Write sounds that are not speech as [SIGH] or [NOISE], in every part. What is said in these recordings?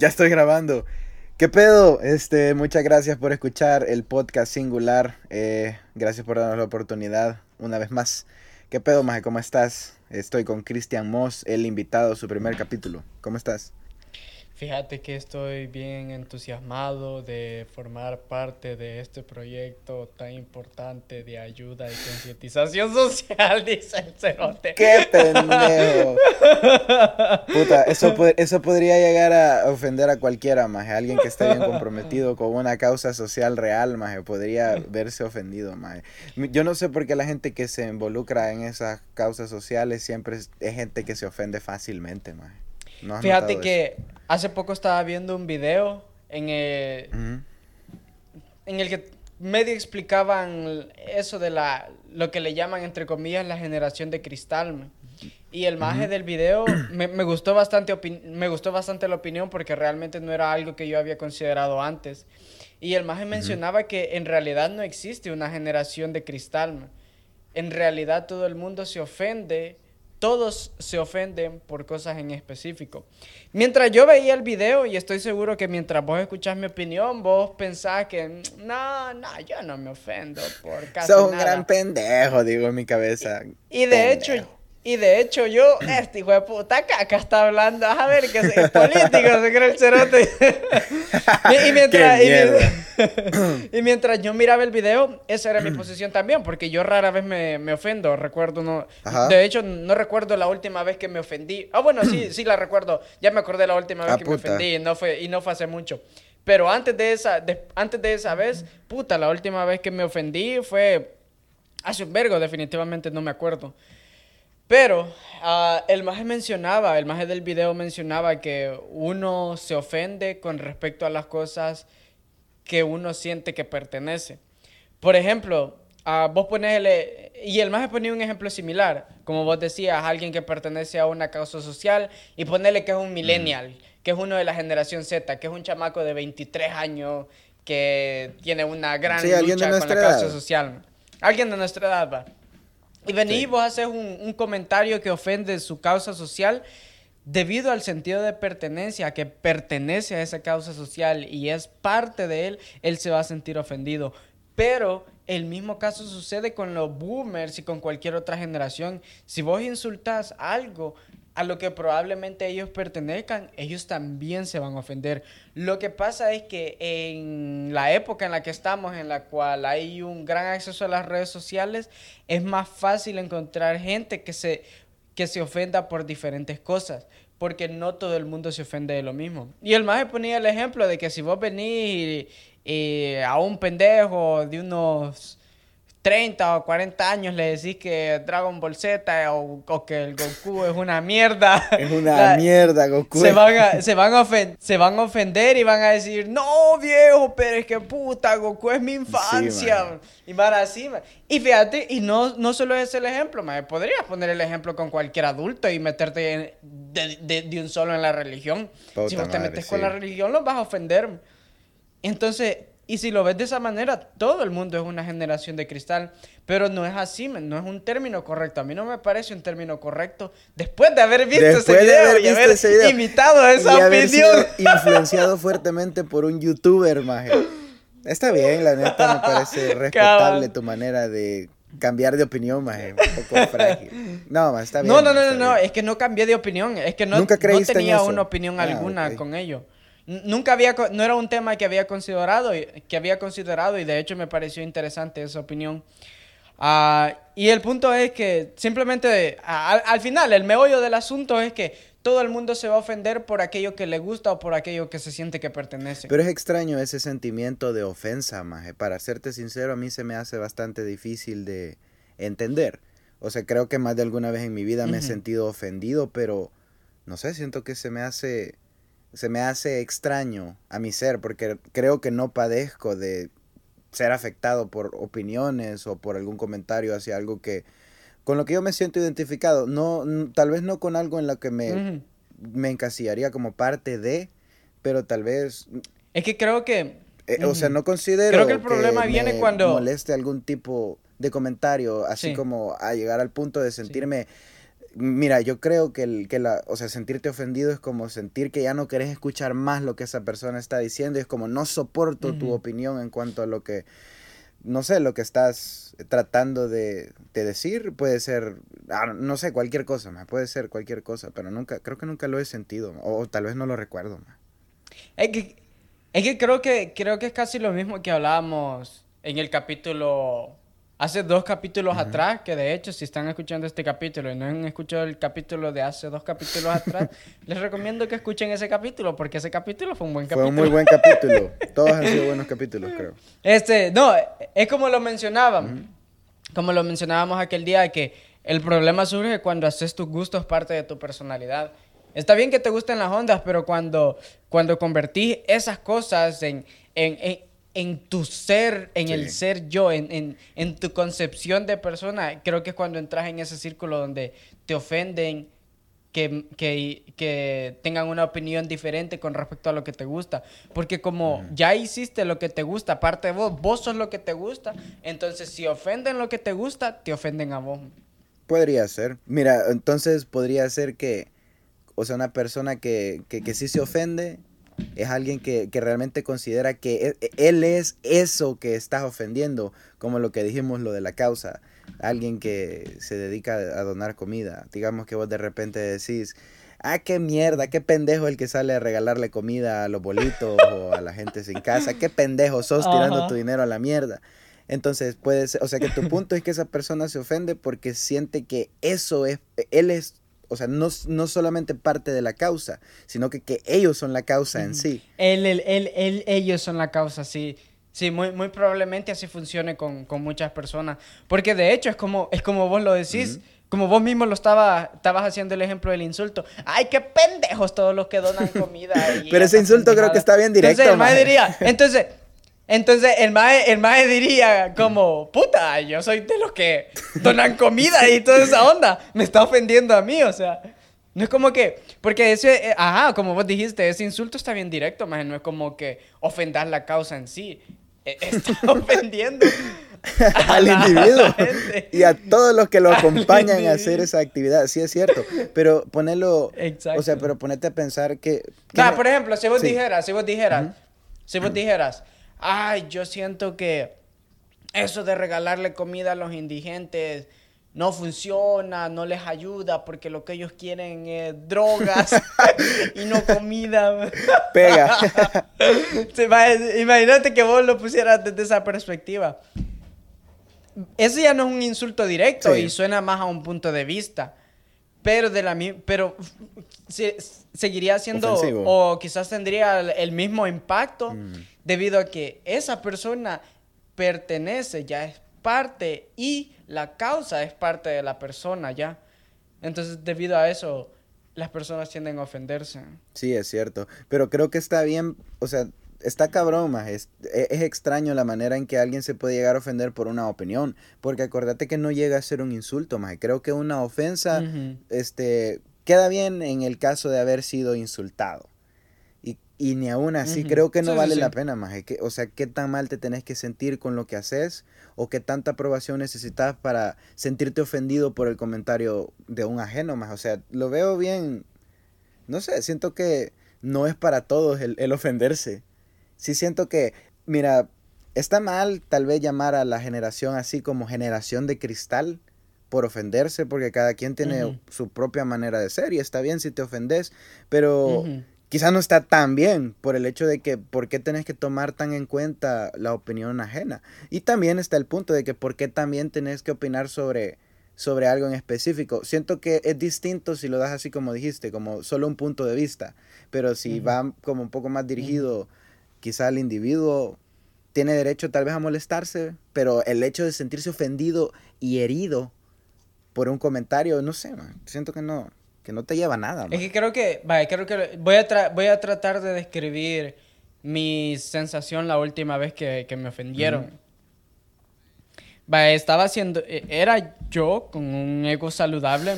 Ya estoy grabando. ¿Qué pedo? Este, muchas gracias por escuchar el podcast singular. Eh, gracias por darnos la oportunidad una vez más. ¿Qué pedo, Maje? ¿Cómo estás? Estoy con Cristian Moss, el invitado su primer capítulo. ¿Cómo estás? Fíjate que estoy bien entusiasmado de formar parte de este proyecto tan importante de ayuda y concientización [LAUGHS] social, dice el cerote. ¡Qué pendejo! Puta, eso, eso podría llegar a ofender a cualquiera, maje. Alguien que esté bien comprometido con una causa social real, maje, podría verse ofendido, maje. Yo no sé por qué la gente que se involucra en esas causas sociales siempre es, gente que se ofende fácilmente, maje. Fíjate que hace poco estaba viendo un video en el, en el que medio explicaban eso de la lo que le llaman entre comillas la generación de cristal. Y el maje del video [COUGHS] me, gustó bastante me gustó bastante la opinión porque realmente no era algo que yo había considerado antes. Y el maje mencionaba que en realidad no existe una generación de cristal. En realidad todo el mundo se ofende todos se ofenden por cosas en específico. Mientras yo veía el video, y estoy seguro que mientras vos escuchás mi opinión, vos pensás que, no, no, yo no me ofendo por [LAUGHS] casi Sos un gran pendejo, digo en mi cabeza. Y, de hecho, y de hecho yo, este hijo de puta caca está hablando, a ver, que es político, se cree el cerote. y, mientras, [COUGHS] y, mientras yo miraba el video, esa era mi posición también, porque yo rara vez me, me ofendo, recuerdo, no, de hecho no recuerdo la última vez que me ofendí. Ah, bueno, sí, [COUGHS] sí la recuerdo, ya me acordé la última vez ah, que me ofendí y no, fue, y no fue hace mucho. Pero antes de, esa, antes de esa vez, puta, la última vez que me ofendí fue hace un vergo, definitivamente no me acuerdo. Pero uh, el maje mencionaba, el maje del video mencionaba que uno se ofende con respecto a las cosas que uno siente que pertenece. Por ejemplo, uh, vos pones y el maje ponía un ejemplo similar, como vos decías, alguien que pertenece a una causa social y ponerle que es un millennial, que es uno de la generación Z, que es un chamaco de 23 años que tiene una gran lucha con la causa social. Alguien de nuestra edad, va. Y venís vos haces un, un, comentario que ofende su causa social debido al sentido de pertenencia, que pertenece a esa causa social y es parte de él, él se va a sentir ofendido. Pero el mismo caso sucede con los boomers y con cualquier otra generación. Si vos insultas algo a lo que probablemente ellos pertenezcan, ellos también se van a ofender. Lo que pasa es que en la época en la que estamos, en la cual hay un gran acceso a las redes sociales, es más fácil encontrar gente que se, que se ofenda por diferentes cosas, porque no todo el mundo se ofende de lo mismo. Y el más ponía el ejemplo de que si vos venís a un pendejo de unos 30 o 40 años le decís que Dragon Ball Z o, que el Goku es una mierda. [LAUGHS] Es una [LAUGHS] mierda, Goku. Se van, a, se, van a se van a ofender y van a decir, no, viejo, pero es que puta, Goku es mi infancia. y van así. Y fíjate, y no, no solo es el ejemplo, me podrías poner el ejemplo con cualquier adulto y meterte de, de, un solo en la religión. si vos te metes con la religión, los vas a ofender. Entonces, y si lo ves de esa manera, todo el mundo es una generación de cristal, pero no es así, no es un término correcto. A mí no me parece un término correcto después de haber visto ese video y haber imitado esa y opinión. influenciado [LAUGHS] fuertemente por un youtuber, maje. Está bien, la neta me parece respetable tu manera de cambiar de opinión, maje. Un poco frágil. No, está bien. No, no, no, no, es que no cambié de opinión, es que no, ¿Nunca no tenía una opinión ah, alguna con ello. Nunca había, no era un tema que había considerado, que había considerado y de hecho me pareció interesante esa opinión. Ah, y el punto es que simplemente al final el meollo del asunto es que todo el mundo se va a ofender por aquello que le gusta o por aquello que se siente que pertenece. Pero es extraño ese sentimiento de ofensa, maje. Para serte sincero, a mí se me hace bastante difícil de entender. O sea, creo que más de alguna vez en mi vida me he sentido ofendido, pero no sé, siento que se me hace se me hace extraño a mi ser porque creo que no padezco de ser afectado por opiniones o por algún comentario hacia algo que con lo que yo me siento identificado, no tal vez no con algo en lo que me, me encasillaría como parte de, pero tal vez es que creo que eh, o sea, no considero creo que el problema viene cuando moleste algún tipo de comentario, así como a llegar al punto de sentirme Mira, yo creo que, el, que la, o sea, sentirte ofendido es como sentir que ya no querés escuchar más lo que esa persona está diciendo y es como no soporto tu opinión en cuanto a lo que, no sé, lo que estás tratando de, decir. Puede ser, ah, no sé, cualquier cosa, puede ser cualquier cosa, pero nunca, creo que nunca lo he sentido o, tal vez no lo recuerdo. Es que, es que creo que creo que es casi lo mismo que hablábamos en el capítulo hace dos capítulos atrás, que de hecho si están escuchando este capítulo y no han escuchado el capítulo de hace dos capítulos atrás, [LAUGHS] les recomiendo que escuchen ese capítulo porque ese capítulo fue un buen capítulo. Fue un muy buen capítulo. [LAUGHS] Todos han sido buenos capítulos, creo. Este, no, es como lo mencionábamos. Como lo mencionábamos aquel día que el problema surge cuando haces tus gustos parte de tu personalidad. Está bien que te gusten las ondas, pero cuando, cuando convertís esas cosas en, en en tu ser, en el ser yo, en, tu concepción de persona, creo que es cuando entras en ese círculo donde te ofenden que, que, tengan una opinión diferente con respecto a lo que te gusta. Porque como ya hiciste lo que te gusta, aparte de vos, vos sos lo que te gusta, entonces si ofenden lo que te gusta, te ofenden a vos. Podría ser. Mira, entonces podría ser que, o sea, una persona que, que, que sí se ofende es alguien que, realmente considera que e, e, él es eso que estás ofendiendo, como lo que dijimos, lo de la causa. Alguien que se dedica a donar comida. Digamos que vos de repente decís, ah, qué mierda, qué pendejo el que sale a regalarle comida a los bolitos o a la gente sin casa, qué pendejo sos tirando tu dinero a la mierda. Entonces puede ser, o sea que tu punto es que esa persona se ofende porque siente que eso es, él es o sea, no, no solamente parte de la causa, sino que, que ellos son la causa en sí. Él, él, él, ellos son la causa, sí. Sí, muy, muy probablemente así funcione con, muchas personas. Porque de hecho es como, es como vos lo decís. Como vos mismo lo estaba, estabas haciendo el ejemplo del insulto. ¡Ay, qué pendejos todos los que donan comida! [LAUGHS] Pero ese insulto creo que está bien directo. [LAUGHS] Entonces, diría, entonces, entonces el mae, el mae diría como, puta, yo soy de los que donan comida y toda esa onda. Me está ofendiendo a mí, o sea. No es como que, porque ese, eh, ajá, como vos dijiste, ese insulto está bien directo, más no es como que ofender la causa en sí. E, [LAUGHS] está ofendiendo [LAUGHS] al individuo y a todos los que lo [LAUGHS] acompañan a hacer esa actividad. Sí, es cierto. Pero ponerlo, o sea, pero ponerte a pensar que... por ejemplo, si vos dijeras, si vos dijeras, si vos dijeras, ay, yo siento que eso de regalarle comida a los indigentes no funciona, no les ayuda porque lo que ellos quieren es drogas [LAUGHS] y no comida. Pega. [LAUGHS] Imagínate que vos lo pusieras desde esa perspectiva. Eso ya no es un insulto directo y suena más a un punto de vista. Pero de la pero seguiría siendo o quizás tendría el, mismo impacto mm. debido a que esa persona pertenece, ya es parte y la causa es parte de la persona ya. Entonces, debido a eso, las personas tienden a ofenderse. Sí, es cierto. Pero creo que está bien, o sea, está cabrón, más. Es, e, es, extraño la manera en que alguien se puede llegar a ofender por una opinión. Porque acordate que no llega a ser un insulto, más. Creo que una ofensa, este, queda bien en el caso de haber sido insultado. Y, y ni aún así, creo que no vale la pena, más. o sea, qué tan mal te tenés que sentir con lo que haces o qué tanta aprobación necesitas para sentirte ofendido por el comentario de un ajeno, más. O sea, lo veo bien. No sé, siento que no es para todos el, el ofenderse sí siento que, mira, está mal tal vez llamar a la generación así como generación de cristal por ofenderse, porque cada quien tiene su propia manera de ser y está bien si te ofendes, pero quizás no está tan bien por el hecho de que por qué tenés que tomar tan en cuenta la opinión ajena. Y también está el punto de que por qué también tenés que opinar sobre sobre algo en específico. Siento que es distinto si lo das así como dijiste, como solo un punto de vista, pero si va como un poco más dirigido quizá el individuo tiene derecho tal vez a molestarse, pero el hecho de sentirse ofendido y herido por un comentario, no sé, siento que no, que no te lleva a nada. Es que creo que, vaya, creo que voy a, voy a tratar de describir mi sensación la última vez que, me ofendieron. estaba haciendo, e, era yo con un ego saludable,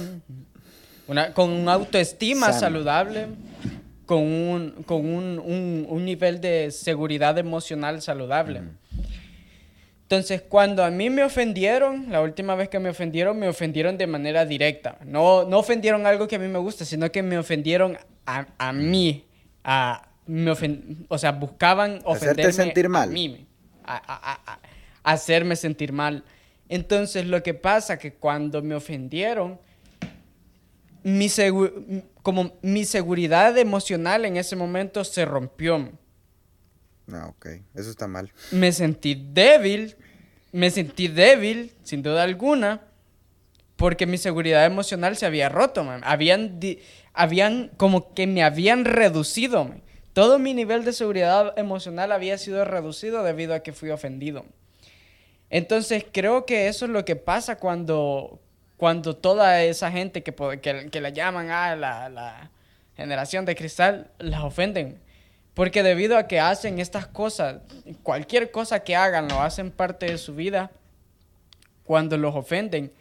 una, con una autoestima saludable con un, con un, un, nivel de seguridad emocional saludable. Entonces, cuando a mí me ofendieron, la última vez que me ofendieron, me ofendieron de manera directa. No, no ofendieron algo que a mí me gusta, sino que me ofendieron a, a mí. A, me o sea, buscaban ofenderme sentir mal. a mí. A, hacerme sentir mal. Entonces, lo que pasa que cuando me ofendieron, mi como mi seguridad emocional en ese momento se rompió. Ah, ok. Eso está mal. Me sentí débil. Me sentí débil, sin duda alguna, porque mi seguridad emocional se había roto, man. Habían, habían como que me habían reducido, Todo mi nivel de seguridad emocional había sido reducido debido a que fui ofendido. Entonces creo que eso es lo que pasa cuando, cuando toda esa gente que, que, que la llaman a ah, la, la generación de cristal, las ofenden. Porque debido a que hacen estas cosas, cualquier cosa que hagan lo hacen parte de su vida, cuando los ofenden,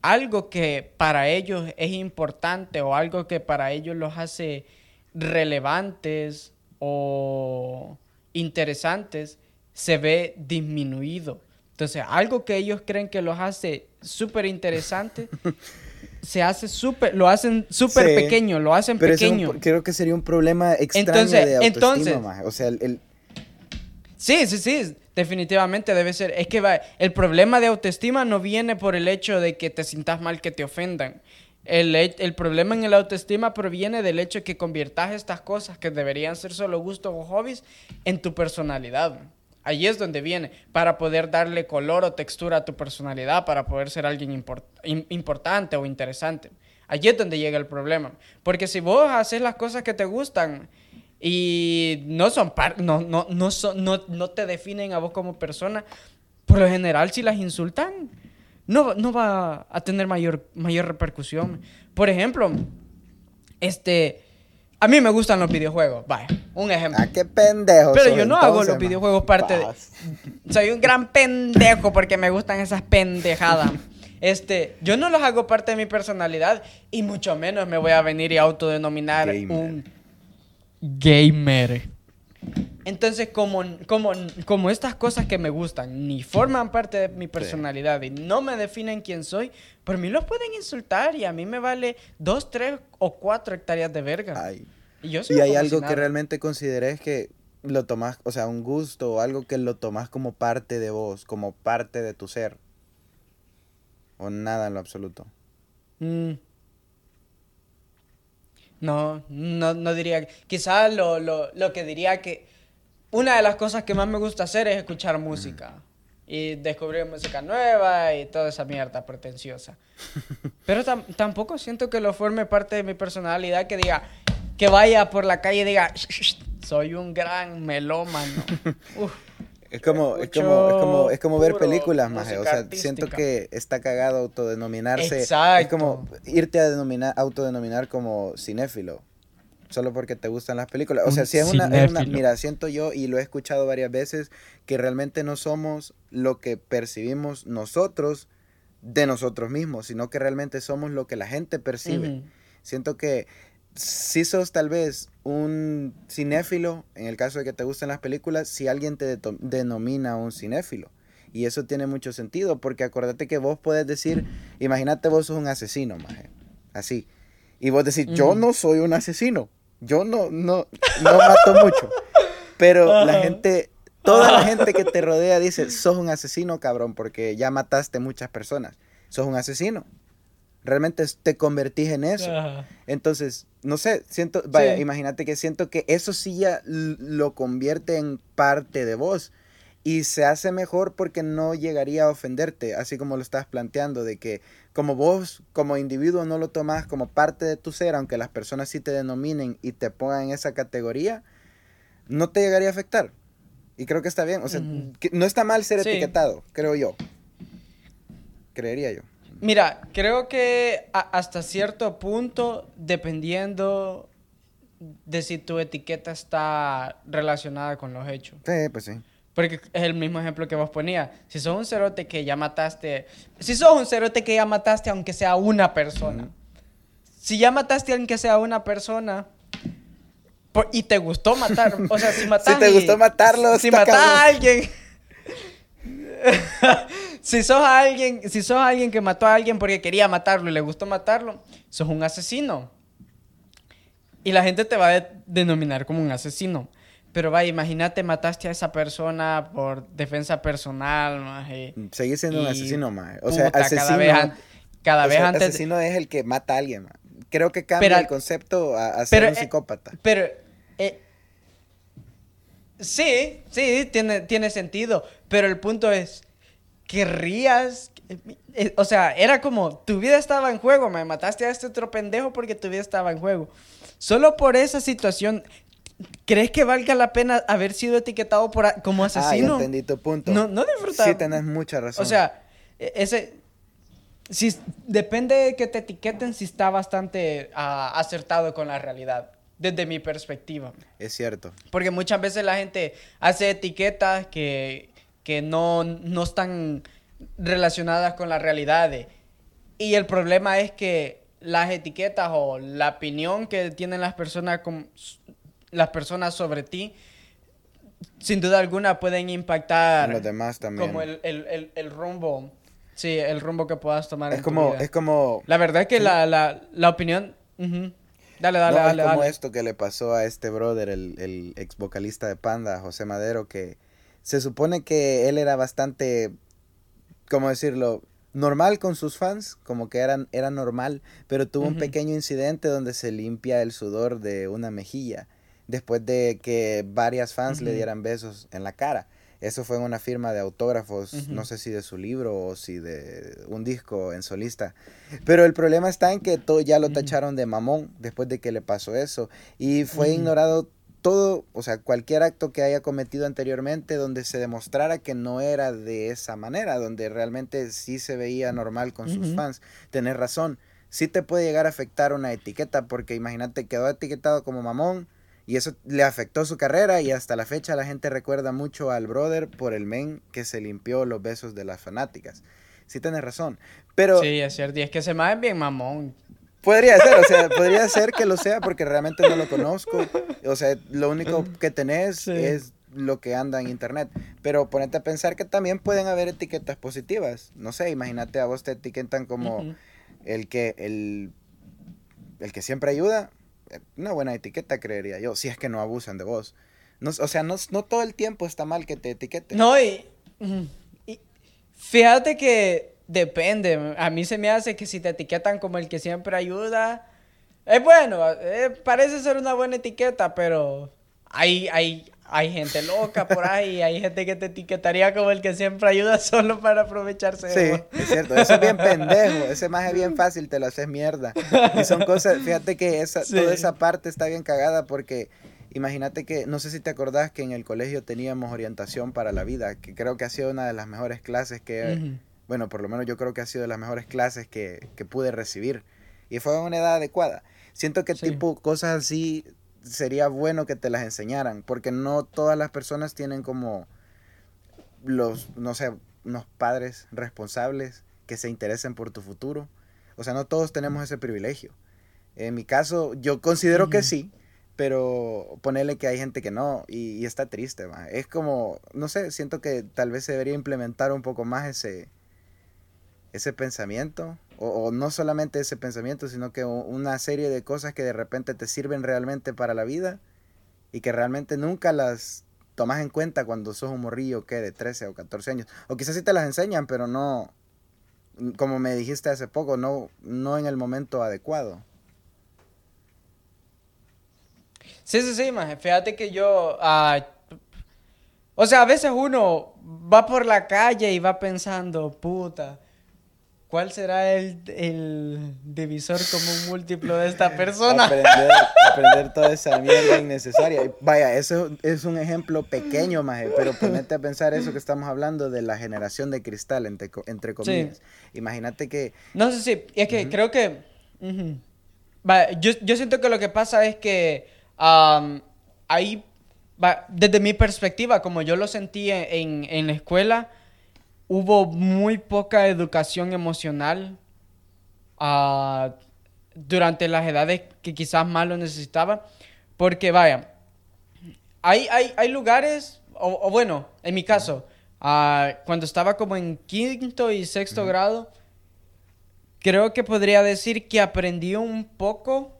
algo que para ellos es importante o algo que para ellos los hace relevantes o interesantes, se ve disminuido. Entonces, algo que ellos creen que los hace súper interesantes [LAUGHS] se hace súper, lo hacen súper pequeño, lo hacen pequeño. creo que sería un problema extraño entonces, de autoestima, entonces, O sea, el, Sí, sí, sí, definitivamente debe ser. Es que va, el problema de autoestima no viene por el hecho de que te sientas mal que te ofendan. El, el, problema en el autoestima proviene del hecho de que conviertas estas cosas que deberían ser solo gustos o hobbies en tu personalidad. Allí es donde viene, para poder darle color o textura a tu personalidad, para poder ser alguien importante o interesante. Allí es donde llega el problema. Porque si vos haces las cosas que te gustan y no son no, no, no, son, no, no te definen a vos como persona, por lo general si las insultan, no, no va a tener mayor, mayor repercusión. Por ejemplo, este a mí me gustan los videojuegos, vaya, un ejemplo. Ah, qué pendejo. Pero yo no hago los videojuegos parte de. Soy un gran pendejo porque me gustan esas pendejadas. Este, yo no los hago parte de mi personalidad y mucho menos me voy a venir y autodenominar un gamer. Entonces, como, como, como estas cosas que me gustan ni forman parte de mi personalidad y no me definen quién soy, por mí los pueden insultar y a mí me vale dos, tres o cuatro hectáreas de verga. Y, yo y hay algo que realmente consideré que lo tomas, o sea, un gusto o algo que lo tomas como parte de vos, como parte de tu ser. O nada en lo absoluto. Mm. No, no, no diría. Quizás lo, lo, lo que diría que una de las cosas que más me gusta hacer es escuchar música. Y descubrir música nueva y toda esa mierda pretenciosa. [LAUGHS] Pero tampoco siento que lo forme parte de mi personalidad que diga, que vaya por la calle y diga, soy un gran melómano. [LAUGHS] Es como, es como, es como, es como ver películas, más O sea, siento que está cagado autodenominarse. Exacto. Es como irte a denominar, autodenominar como cinéfilo solo porque te gustan las películas. O sea, si es una, Mira, siento yo, y lo he escuchado varias veces, que realmente no somos lo que percibimos nosotros de nosotros mismos, sino que realmente somos lo que la gente percibe. Siento que si sos tal vez un cinéfilo, en el caso de que te gusten las películas, si alguien te denomina un cinéfilo. Y eso tiene mucho sentido, porque acuérdate que vos puedes decir, imagínate vos sos un asesino, maje. Así. Y vos decís, yo no soy un asesino. Yo no, no, no mato mucho. Pero la gente, toda la gente que te rodea dice, sos un asesino, cabrón, porque ya mataste muchas personas. Sos un asesino. Realmente te convertís en eso. Entonces, no sé, siento, vaya, imagínate que siento que eso sí ya lo convierte en parte de vos y se hace mejor porque no llegaría a ofenderte, así como lo estás planteando, de que como vos como individuo no lo tomas como parte de tu ser, aunque las personas sí te denominen y te pongan en esa categoría, no te llegaría a afectar. Y creo que está bien, o sea, no está mal ser etiquetado, creo yo. Creería yo. Mira, creo que hasta cierto punto, dependiendo de si tu etiqueta está relacionada con los hechos. Sí, pues sí. Porque es el mismo ejemplo que vos ponías. Si sos un cerote que ya mataste. Si sos un cerote que ya mataste, aunque sea una persona. Si ya mataste aunque sea una persona. y te gustó matar. O sea, si mataste. [LAUGHS] Si te gustó matarlo. Si matas a alguien. Si sos alguien, si sos alguien que mató a alguien porque quería matarlo y le gustó matarlo, sos un asesino. Y la gente te va a denominar como un asesino. Pero vaya, imagínate, mataste a esa persona por defensa personal, maje. Seguís siendo un asesino, maje. O sea, asesino... Cada vez, antes... Asesino es el que mata a alguien, maje. Creo que cambia el concepto a, ser un eh, psicópata. Pero... Eh, sí, sí, tiene, tiene sentido. Pero el punto es, ¿querrías eh, o sea, era como, tu vida estaba en juego, me mataste a este otro pendejo porque tu vida estaba en juego. Solo por esa situación, ¿crees que valga la pena haber sido etiquetado por, como asesino? Ah, entendí tu punto. No, no Sí, tenés mucha razón. O sea, e, ese... Si, depende de que te etiqueten si está bastante ah, acertado con la realidad, desde mi perspectiva. Es cierto. Porque muchas veces la gente hace etiquetas que, que no, no están relacionadas con la realidad. y el problema es que las etiquetas o la opinión que tienen las personas, con, las personas sobre ti, sin duda alguna pueden impactar. los demás también. Como el, el, el, rumbo. Sí, el rumbo que puedas tomar. Es como, es como. La verdad es que la, la, la, opinión. Dale, dale, dale. Es como esto que le pasó a este brother, el, el ex vocalista de Panda, José Madero, que se supone que él era bastante. ¿Cómo decirlo? normal con sus fans, como que eran, era normal, pero tuvo un pequeño incidente donde se limpia el sudor de una mejilla, después de que varias fans le dieran besos en la cara. Eso fue en una firma de autógrafos, no sé si de su libro o si de un disco en solista. Pero el problema está en que todo ya lo tacharon de mamón después de que le pasó eso. Y fue ignorado todo, o sea, cualquier acto que haya cometido anteriormente donde se demostrara que no era de esa manera, donde realmente sí se veía normal con sus fans, tener razón, sí te puede llegar a afectar una etiqueta, porque imagínate, quedó etiquetado como mamón y eso le afectó su carrera y hasta la fecha la gente recuerda mucho al brother por el men que se limpió los besos de las fanáticas. Sí tienes razón, pero... Sí, es cierto, y es que se me bien mamón. Podría ser, o sea, podría ser que lo sea porque realmente no lo conozco. O sea, lo único que tenés es lo que anda en internet. Pero ponete a pensar que también pueden haber etiquetas positivas. No sé, imagínate a vos te etiquetan como el que el, el que siempre ayuda. Una buena etiqueta, creería yo, si es que no abusan de vos. No, o sea, no, no todo el tiempo está mal que te etiqueten. No, y fíjate que Depende. A mí se me hace que si te etiquetan como el que siempre ayuda, es bueno. Eh, parece ser una buena etiqueta, pero hay, hay, hay gente loca por ahí. hay gente que te etiquetaría como el que siempre ayuda [LAUGHS] solo para aprovecharse. Sí, es cierto. Eso es bien pendejo. [LAUGHS] Ese más es bien fácil, te lo haces mierda. Y son cosas, fíjate que esa, toda esa parte está bien cagada porque... Imagínate que, no sé si te acordás que en el colegio teníamos orientación para la vida, que creo que ha sido una de las mejores clases que, bueno, por lo menos yo creo que ha sido de las mejores clases que, pude recibir. Y fue a una edad adecuada. Siento que tipo cosas así sería bueno que te las enseñaran, porque no todas las personas tienen como los, no sé, unos padres responsables que se interesen por tu futuro. O sea, no todos tenemos ese privilegio. En mi caso, yo considero que sí, pero ponerle que hay gente que no y, está triste. Es como, no sé, siento que tal vez se debería implementar un poco más ese, ese pensamiento, o, no solamente ese pensamiento, sino que una serie de cosas que de repente te sirven realmente para la vida y que realmente nunca las tomas en cuenta cuando sos un morrillo que de 13 o 14 años. O quizás sí te las enseñan, pero no, como me dijiste hace poco, no, no en el momento adecuado. Sí, sí, sí, más. Fíjate que yo... Uh, o sea, a veces uno va por la calle y va pensando, puta, ¿Cuál será el, el, divisor común múltiplo de esta [LAUGHS] persona? Aprender, aprender toda esa mierda innecesaria. Vaya, eso es un ejemplo pequeño, Maje, pero ponete a pensar eso que estamos hablando de la generación de cristal, entre, entre comillas. Imagínate que... No sé si, es que creo que... yo, yo, siento que lo que pasa es que ahí, desde mi perspectiva, como yo lo sentí en, en la escuela hubo muy poca educación emocional ah, durante las edades que quizás más lo necesitaba. Porque vaya, hay, hay, hay lugares, o, bueno, en mi caso, Ah, cuando estaba como en quinto y sexto grado, creo que podría decir que aprendí un poco.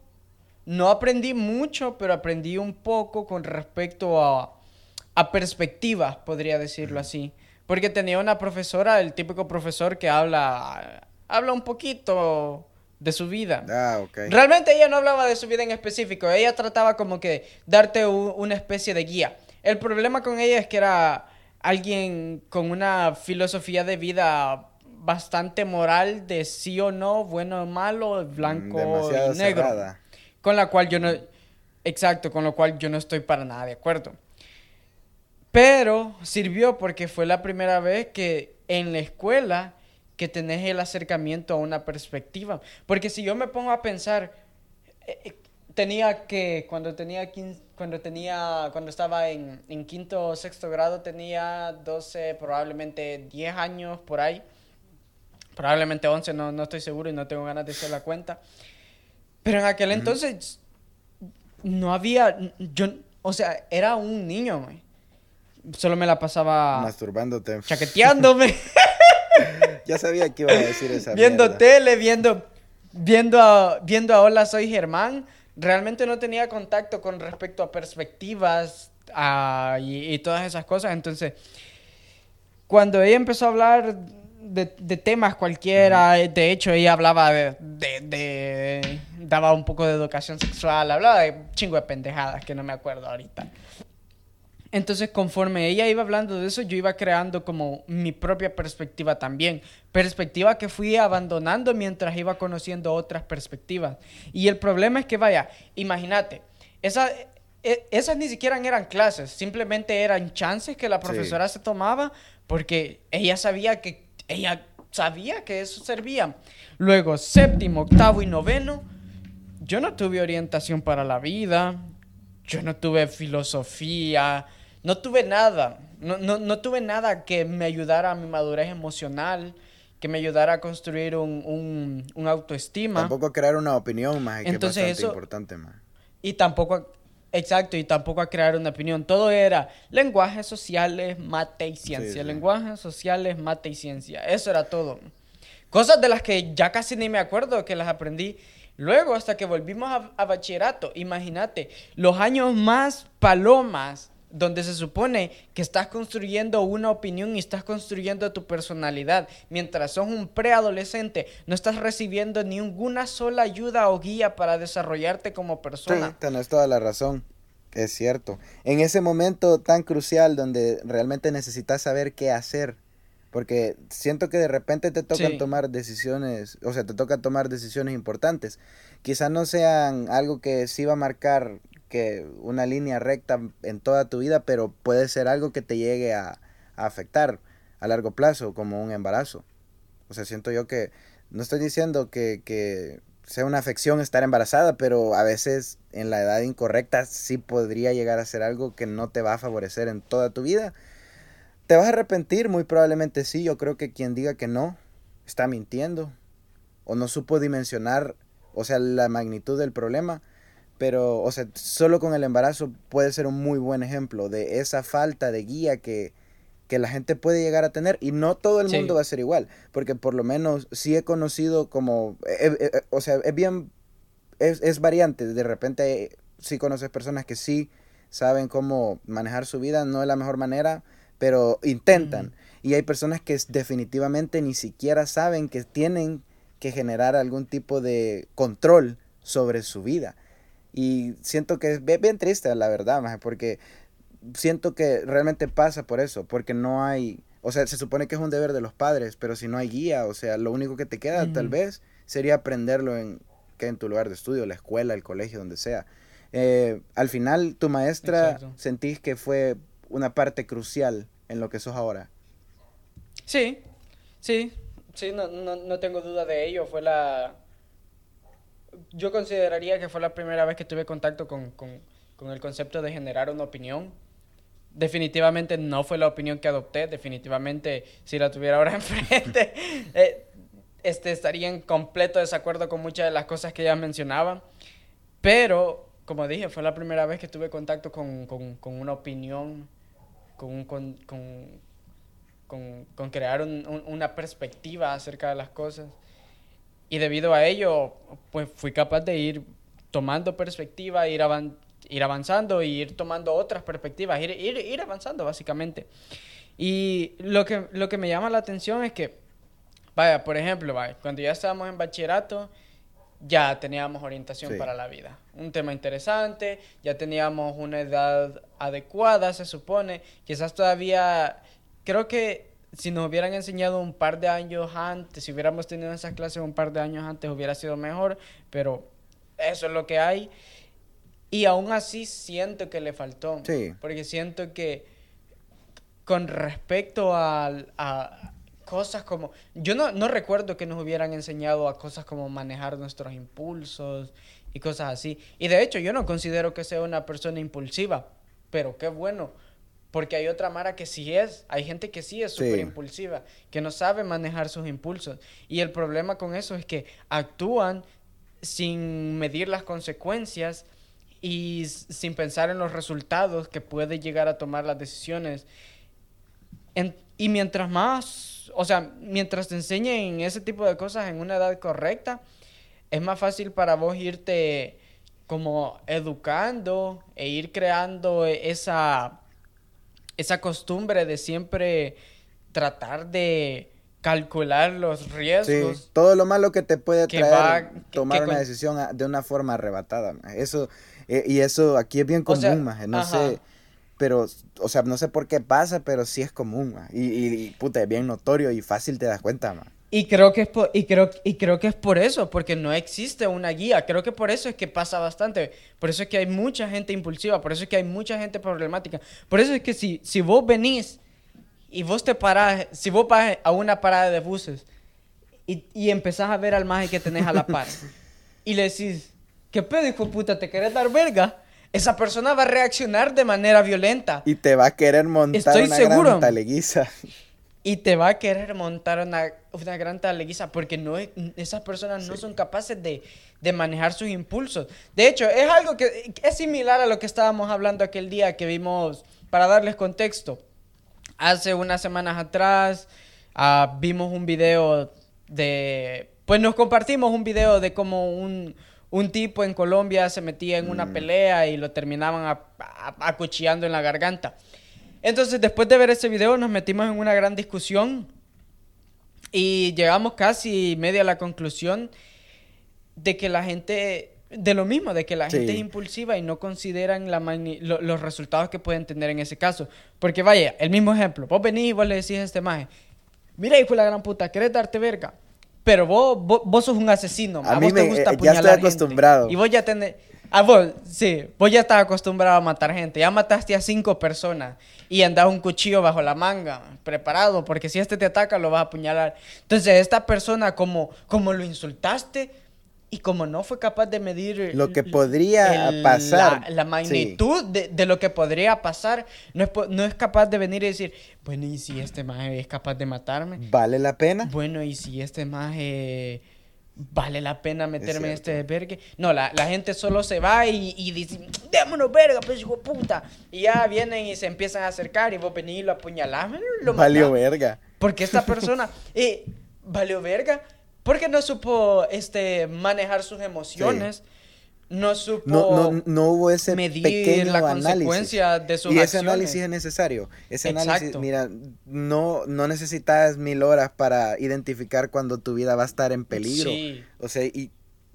No aprendí mucho, pero aprendí un poco con respecto a, a perspectivas, podría decirlo así. Porque tenía una profesora, el típico profesor que habla, habla un poquito de su vida. Ah, ok. Realmente ella no hablaba de su vida en específico, ella trataba como que darte una especie de guía. El problema con ella es que era alguien con una filosofía de vida bastante moral de sí o no, bueno o malo, blanco o negro. Con la cual yo no... Exacto, con lo cual yo no estoy para nada de acuerdo. Pero sirvió porque fue la primera vez que en la escuela que tenés el acercamiento a una perspectiva. Porque si yo me pongo a pensar, eh, eh, tenía que, cuando tenía, cuando tenía, cuando estaba en, en, quinto o sexto grado, tenía 12, probablemente 10 años por ahí. Probablemente 11, no, no estoy seguro y no tengo ganas de hacer la cuenta. Pero en aquel entonces no había, yo, o sea, era un niño, Solo me la pasaba... Masturbándote. Chaqueteándome. [LAUGHS] ya sabía que iba a decir esa Viendo tele, viendo, viendo, a, viendo a Hola Soy Germán realmente no tenía contacto con respecto a perspectivas y, todas esas cosas. Entonces, cuando ella empezó a hablar de, temas cualquiera, de hecho ella hablaba de, daba un poco de educación sexual, hablaba de chingo de pendejadas que no me acuerdo ahorita. Entonces, conforme ella iba hablando de eso, yo iba creando como mi propia perspectiva también. Perspectiva que fui abandonando mientras iba conociendo otras perspectivas. Y el problema es que, vaya, imagínate, esa, e, esas ni siquiera eran clases, simplemente eran chances que la profesora se tomaba porque ella sabía que, ella sabía que eso servía. Luego, séptimo, octavo y noveno, yo no tuve orientación para la vida, yo no tuve filosofía, no tuve nada, no, no, no, tuve nada que me ayudara a mi madurez emocional, que me ayudara a construir un, un, un autoestima. Tampoco a crear una opinión más, que Entonces, es bastante importante más. Y tampoco, exacto, y tampoco a crear una opinión. Todo era lenguajes sociales, mate y ciencia. Lenguajes sociales, mate y ciencia. Eso era todo. Cosas de las que ya casi ni me acuerdo que las aprendí. Luego, hasta que volvimos a, bachillerato, imagínate, los años más palomas donde se supone que estás construyendo una opinión y estás construyendo tu personalidad. Mientras sos un preadolescente, no estás recibiendo ninguna sola ayuda o guía para desarrollarte como persona. Sí, tenés toda la razón. Es cierto. En ese momento tan crucial donde realmente necesitas saber qué hacer. Porque siento que de repente te tocan tomar decisiones, o sea, te toca tomar decisiones importantes. Quizás no sean algo que sí va a marcar que una línea recta en toda tu vida, pero puede ser algo que te llegue a, afectar a largo plazo, como un embarazo. O sea, siento yo que, no estoy diciendo que, que sea una afección estar embarazada, pero a veces en la edad incorrecta sí podría llegar a ser algo que no te va a favorecer en toda tu vida. ¿Te vas a arrepentir? Muy probablemente sí. Yo creo que quien diga que no está mintiendo. O no supo dimensionar, o sea, la magnitud del problema. Pero, o sea, solo con el embarazo puede ser un muy buen ejemplo de esa falta de guía que, la gente puede llegar a tener. Y no todo el mundo va a ser igual, porque por lo menos sí he conocido como, eh, eh, eh, o sea, es bien, es, es variante, de repente sí conoces personas que sí saben cómo manejar su vida, no de la mejor manera, pero intentan. Y hay personas que definitivamente ni siquiera saben que tienen que generar algún tipo de control sobre su vida. Y siento que es bien triste, la verdad, porque siento que realmente pasa por eso, porque no hay, o sea, se supone que es un deber de los padres, pero si no hay guía, o sea, lo único que te queda tal vez sería aprenderlo en, que en tu lugar de estudio, la escuela, el colegio, donde sea. Eh, al final, tu maestra sentís que fue una parte crucial en lo que sos ahora. Sí, sí, sí, no, no, no tengo duda de ello. Fue la, yo consideraría que fue la primera vez que tuve contacto con, el concepto de generar una opinión. Definitivamente no fue la opinión que adopté, definitivamente si la tuviera ahora [LAUGHS] enfrente, eh, este, estaría en completo desacuerdo con muchas de las cosas que ella mencionaba. Pero, como dije, fue la primera vez que tuve contacto con, una opinión, con, con, con, crear una perspectiva acerca de las cosas. Y debido a ello, pues fui capaz de ir tomando perspectiva, ir, ir avanzando y ir tomando otras perspectivas, ir, ir, ir avanzando básicamente. Y lo que, lo que me llama la atención es que, vaya, por ejemplo, vaya, cuando ya estábamos en bachillerato, ya teníamos orientación para la vida. Un tema interesante, ya teníamos una edad adecuada, se supone. Quizás todavía, creo que si nos hubieran enseñado un par de años antes, si hubiéramos tenido esas clases un par de años antes, hubiera sido mejor, pero eso es lo que hay. Y aún así siento que le faltó. Porque siento que con respecto a, a cosas como... Yo no, no recuerdo que nos hubieran enseñado a cosas como manejar nuestros impulsos y cosas así. Y de hecho yo no considero que sea una persona impulsiva, pero qué bueno. Porque hay otra Mara que sí es, hay gente que sí es súper impulsiva, que no sabe manejar sus impulsos. Y el problema con eso es que actúan sin medir las consecuencias y sin pensar en los resultados que puede llegar a tomar las decisiones. y mientras más o sea, mientras te enseñen ese tipo de cosas en una edad correcta, es más fácil para vos irte como educando e ir creando esa, esa costumbre de siempre tratar de calcular los riesgos. Sí, todo lo malo que te puede traer tomar una decisión de una forma arrebatada. Eso, eh, y eso aquí es bien común, no sé pero, o sea, no sé por qué pasa, pero sí es común, Y, y, puta, es bien notorio y fácil te das cuenta. Y creo que es por, y creo, y creo que es por eso, porque no existe una guía. Creo que por eso es que pasa bastante. Por eso es que hay mucha gente impulsiva, por eso es que hay mucha gente problemática. Por eso es que si, si vos venís y vos te parás, si vos vas a una parada de buses y, y empezás a ver al maje que tenés a la par y le decís, ¿qué pedo, hijo de puta? ¿Te querés dar verga? esa persona va a reaccionar de manera violenta. Y te va a querer montar Estoy una seguro. gran taleguiza. Y te va a querer montar una, una gran taleguiza porque no esas personas no son capaces de, de, manejar sus impulsos. De hecho, es algo que es similar a lo que estábamos hablando aquel día que vimos, para darles contexto. Hace unas semanas atrás ah, vimos un video de... Pues nos compartimos un video de cómo un, un tipo en Colombia se metía en una mm. pelea y lo terminaban acuchillando en la garganta. Entonces, después de ver ese video, nos metimos en una gran discusión y llegamos casi media a la conclusión de que la gente, de lo mismo, de que la gente es impulsiva y no consideran la los resultados que pueden tener en ese caso. Porque vaya, el mismo ejemplo, vos venís y vos le decís a este maje, mira hijo de la gran puta, ¿querés darte verga? Pero vos, vos, sos un asesino. A, mí me, gusta ya estoy acostumbrado. Y vos ya tenés... Ah, vos, sí, vos ya estás acostumbrado a matar gente. Ya mataste a cinco personas y andás un cuchillo bajo la manga, preparado, porque si este te ataca lo vas a apuñalar. Entonces, esta persona, como, como lo insultaste, y como no fue capaz de medir lo que podría pasar, la, magnitud de, lo que podría pasar, no es, no es capaz de venir y decir, bueno, ¿y si este maje es capaz de matarme? ¿Vale la pena? Bueno, ¿y si este maje vale la pena meterme en este desvergue? No, la, gente solo se va y, y dice, démonos verga, pues hijo puta. Y ya vienen y se empiezan a acercar y vos venís y lo apuñalás, lo Valió verga. Porque esta [LAUGHS] persona, eh, valió verga porque no supo este, manejar sus emociones. No supo no, no, hubo ese medir pequeño la consecuencia de sus Y ese análisis es necesario. Ese análisis, mira, no, no necesitas mil horas para identificar cuando tu vida va a estar en peligro. O sea, y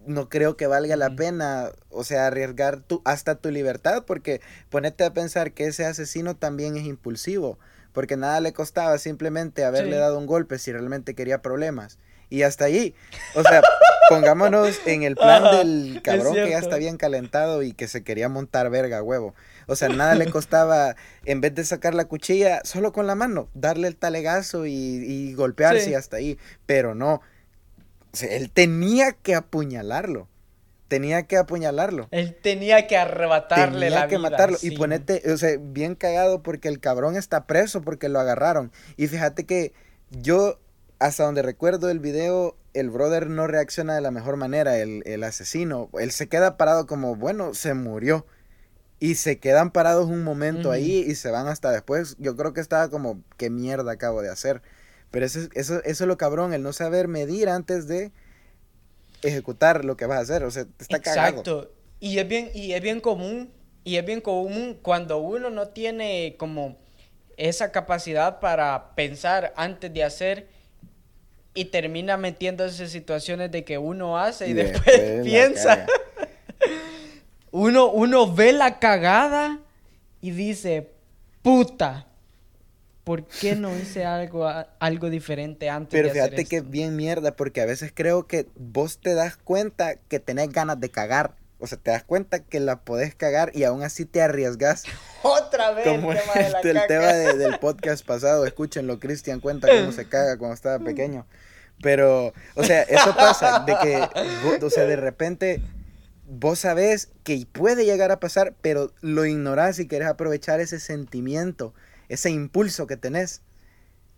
no creo que valga la pena, o sea, arriesgar tu, hasta tu libertad, porque ponete a pensar que ese asesino también es impulsivo, porque nada le costaba simplemente haberle dado un golpe si realmente quería problemas y hasta ahí. O sea, [LAUGHS] pongámonos en el plan del cabrón que ya está bien calentado y que se quería montar verga huevo. O sea, nada le costaba, en vez de sacar la cuchilla, solo con la mano, darle el talegazo y, golpearse y hasta ahí. Pero no, o sea, él tenía que apuñalarlo. Tenía que apuñalarlo. Él tenía que arrebatarle la que matarlo. Y ponete, o sea, bien cagado porque el cabrón está preso porque lo agarraron. Y fíjate que yo hasta donde recuerdo el video, el brother no reacciona de la mejor manera, el, asesino. Él se queda parado como, bueno, se murió. y se quedan parados un momento ahí y se van hasta después. Yo creo que estaba como, ¿qué mierda acabo de hacer? Pero eso, eso, eso es lo cabrón, el no saber medir antes de ejecutar lo que vas a hacer. O sea, está Exacto. Y es bien, y es bien común, y es bien común cuando uno no tiene como esa capacidad para pensar antes de hacer y termina metiéndose en situaciones de que uno hace y, después, [LAUGHS] piensa. [LAUGHS] uno, uno ve la cagada y dice, puta, ¿por qué no hice algo, algo diferente antes Pero fíjate que es bien mierda, porque a veces creo que vos te das cuenta que tenés ganas de cagar. O sea, te das cuenta que la podés cagar y aún así te arriesgas. [LAUGHS] Otra vez. Como el tema, de [LAUGHS] el tema del podcast pasado. Escúchenlo, Cristian cuenta cómo se caga cuando estaba [LAUGHS] pequeño. Pero, o sea, eso pasa, de que, o sea, de repente vos sabés que puede llegar a pasar, pero lo ignorás y querés aprovechar ese sentimiento ese impulso que tenés.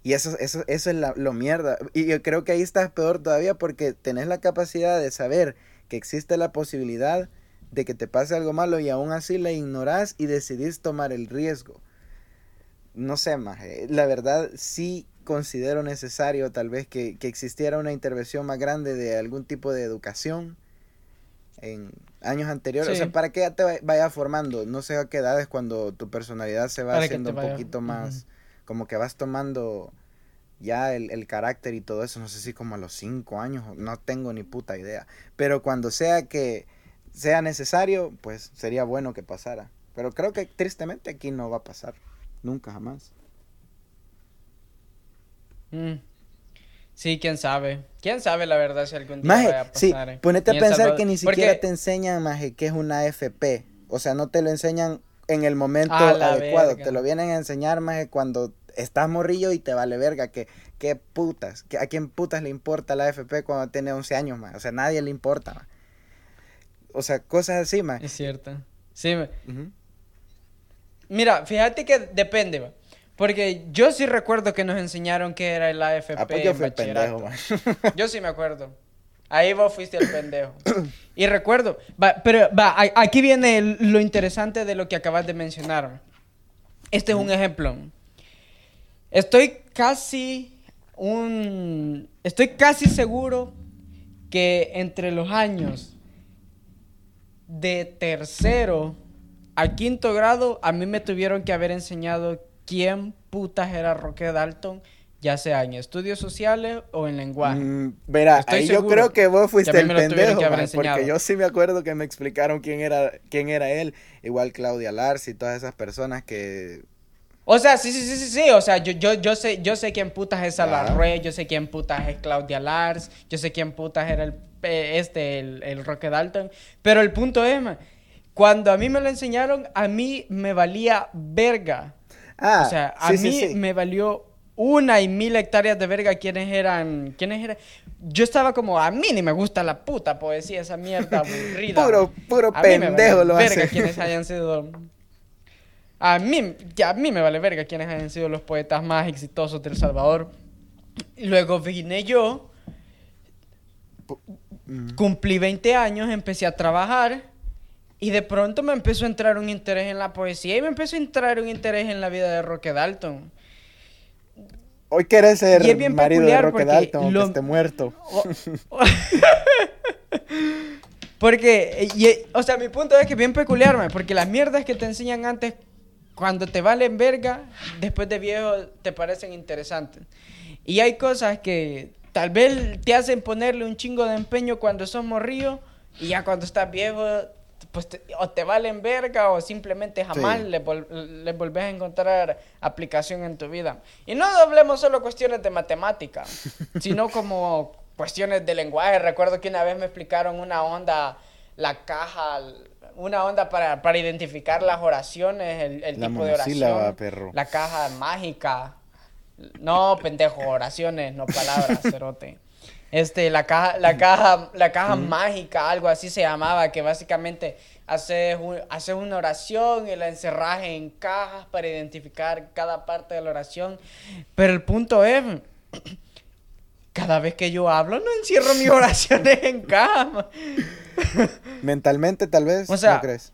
Y eso, eso, eso es la, lo mierda. Y yo creo que ahí estás peor todavía porque tenés la capacidad de saber que existe la posibilidad de que te pase algo malo y aún así la ignorás y decidís tomar el riesgo. No sé, más. La verdad sí considero necesario tal vez que, que existiera una intervención más grande de algún tipo de educación en años anteriores. O sea, para que ya te vaya formando. No sé a qué edades cuando tu personalidad se va haciendo un poquito más. Como que vas tomando ya el, carácter y todo eso. No sé si como a los cinco años. No tengo ni puta idea. Pero cuando sea que sea necesario, pues sería bueno que pasara. Pero creo que tristemente aquí no va a pasar. Nunca jamás. Mm. Sí, quién sabe. Quién sabe la verdad si algún día vaya a pasar. Sí, eh. ponete a pensar que ni siquiera te enseñan, Maje, que es una AFP. O sea, no te lo enseñan en el momento adecuado. Te lo vienen a enseñar, Maje, cuando estás morrillo y te vale verga. Que, qué putas. Que, ¿A quién putas le importa la AFP cuando tiene 11 años, más? O sea, nadie le importa, O sea, cosas así, más. Es cierto. Sí. Mira, fíjate que depende, ¿va? Porque yo sí recuerdo que nos enseñaron que era el AFP. Ah, pues yo fui [LAUGHS] Yo sí me acuerdo. Ahí vos fuiste el pendejo. Y recuerdo, pero va, aquí viene lo interesante de lo que acabas de mencionar. Este es un ejemplo. Estoy casi un estoy casi seguro que entre los años de tercero a quinto grado a mí me tuvieron que haber enseñado quién putas era Roque Dalton, ya sea en estudios sociales o en lenguaje. Mm, verá, ahí yo creo que vos fuiste el pendejo, porque yo sí me acuerdo que me explicaron quién era, quién era él, igual Claudia Lars y todas esas personas que o sea, sí, sí, sí, sí, sí. O sea, yo, yo, yo sé, yo sé quién putas es Alarre, yo sé quién putas es Claudia Lars, yo sé quién putas era el este, el, el Roque Dalton. Pero el punto es, cuando a mí me lo enseñaron, a mí me valía verga Ah, o sea, a mí me valió una y mil hectáreas de verga quiénes eran, quiénes eran. Yo estaba como, a mí ni me gusta la puta poesía, esa mierda [LAUGHS] aburrida. puro, puro pendejo lo verga quienes hayan sido... A mí, ya, a mí me vale verga quienes hayan sido los poetas más exitosos del Salvador. Luego vine yo, mm. cumplí 20 años, empecé a trabajar y de pronto me empezó a entrar un interés en la poesía y me empezó a entrar un interés en la vida de Roque Dalton. Hoy quieres ser marido de Roque Dalton, lo... que esté muerto. [LAUGHS] porque, o sea, mi punto es que es bien peculiar, porque las mierdas que te enseñan antes, cuando te valen verga, después de viejo te parecen interesantes. Y hay cosas que tal vez te hacen ponerle un chingo de empeño cuando sos morrillo y ya cuando estás viejo pues o te valen verga o simplemente jamás le, volvés a encontrar aplicación en tu vida. Y no hablemos solo cuestiones de matemática, [LAUGHS] sino como cuestiones de lenguaje. Recuerdo que una vez me explicaron una onda, la caja, una onda para, para identificar las oraciones, el, el tipo de oración. Perro. La caja mágica. No, pendejo, oraciones, no palabras, [LAUGHS] cerote. Este, la caja, la caja, la caja mágica, algo así se llamaba, que básicamente haces, una oración y la encerras en cajas para identificar cada parte de la oración. Pero el punto es, cada vez que yo hablo no encierro mis oraciones en cajas. Mentalmente tal vez, ¿no crees?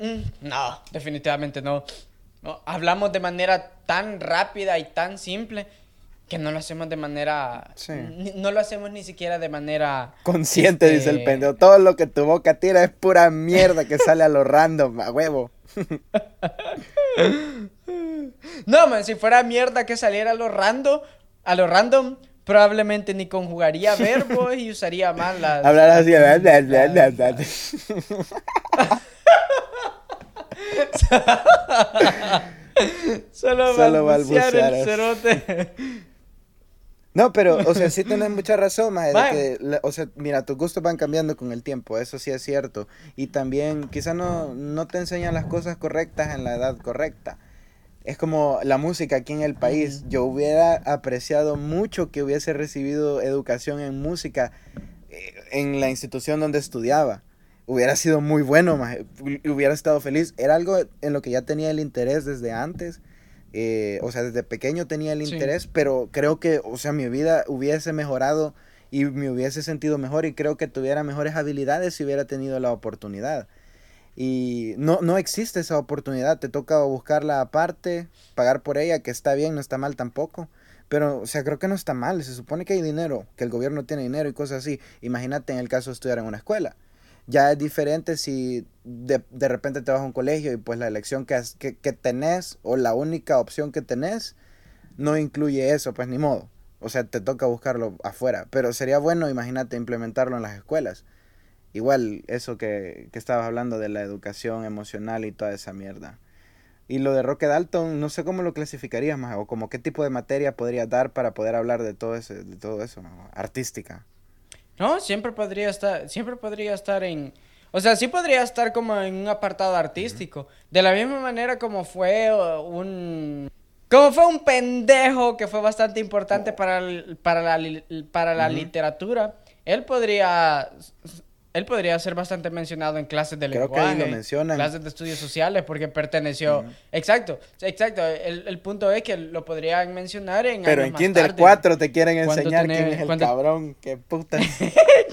mm, no, definitivamente no. no. Hablamos de manera tan rápida y tan simple que no lo hacemos de manera... no lo hacemos ni siquiera de manera... Consciente, dice el este, pendejo. Todo lo que tu boca tira es pura mierda que sale a lo random, a huevo. [LAUGHS] no, man, si fuera mierda que saliera a lo random, a lo random, probablemente ni conjugaría [LAUGHS] verbos y usaría más las... Hablar así, [LAUGHS] Solo, Solo balbucear, el cerote. No, pero, o sea, sí tienes mucha razón, más que, o sea, mira, tus gustos van cambiando con el tiempo, eso sí es cierto. Y también, quizá no, no te enseñan las cosas correctas en la edad correcta. Es como la música aquí en el país. Yo hubiera apreciado mucho que hubiese recibido educación en música eh, en la institución donde estudiaba. Hubiera sido muy bueno, hubiera estado feliz. Era algo en lo que ya tenía el interés desde antes eh, o sea, desde pequeño tenía el interés, pero creo que, o sea, mi vida hubiese mejorado y me hubiese sentido mejor y creo que tuviera mejores habilidades si hubiera tenido la oportunidad. Y no, no existe esa oportunidad, te toca buscarla aparte, pagar por ella, que está bien, no está mal tampoco. Pero, o sea, creo que no está mal, se supone que hay dinero, que el gobierno tiene dinero y cosas así. Imagínate en el caso de estudiar en una escuela ya es diferente si de, de, repente te vas a un colegio y pues la elección que, que, que, tenés o la única opción que tenés no incluye eso, pues ni modo. O sea, te toca buscarlo afuera. Pero sería bueno, imagínate, implementarlo en las escuelas. Igual eso que, que estabas hablando de la educación emocional y toda esa mierda. Y lo de Roque Dalton, no sé cómo lo clasificarías más, o como qué tipo de materia podrías dar para poder hablar de todo, ese, de todo eso, artística. No, siempre podría estar, siempre podría estar en... O sea, sí podría estar como en un apartado artístico. De la misma manera como fue un... Como fue un pendejo que fue bastante importante para, para la, para la literatura, él podría él podría ser bastante mencionado en clases de Creo lenguaje, que lo mencionan. clases de estudios sociales, porque perteneció... Exacto, exacto. El, punto es que lo podrían mencionar en Pero en Kinder 4 te quieren enseñar quién es el cabrón, qué puta.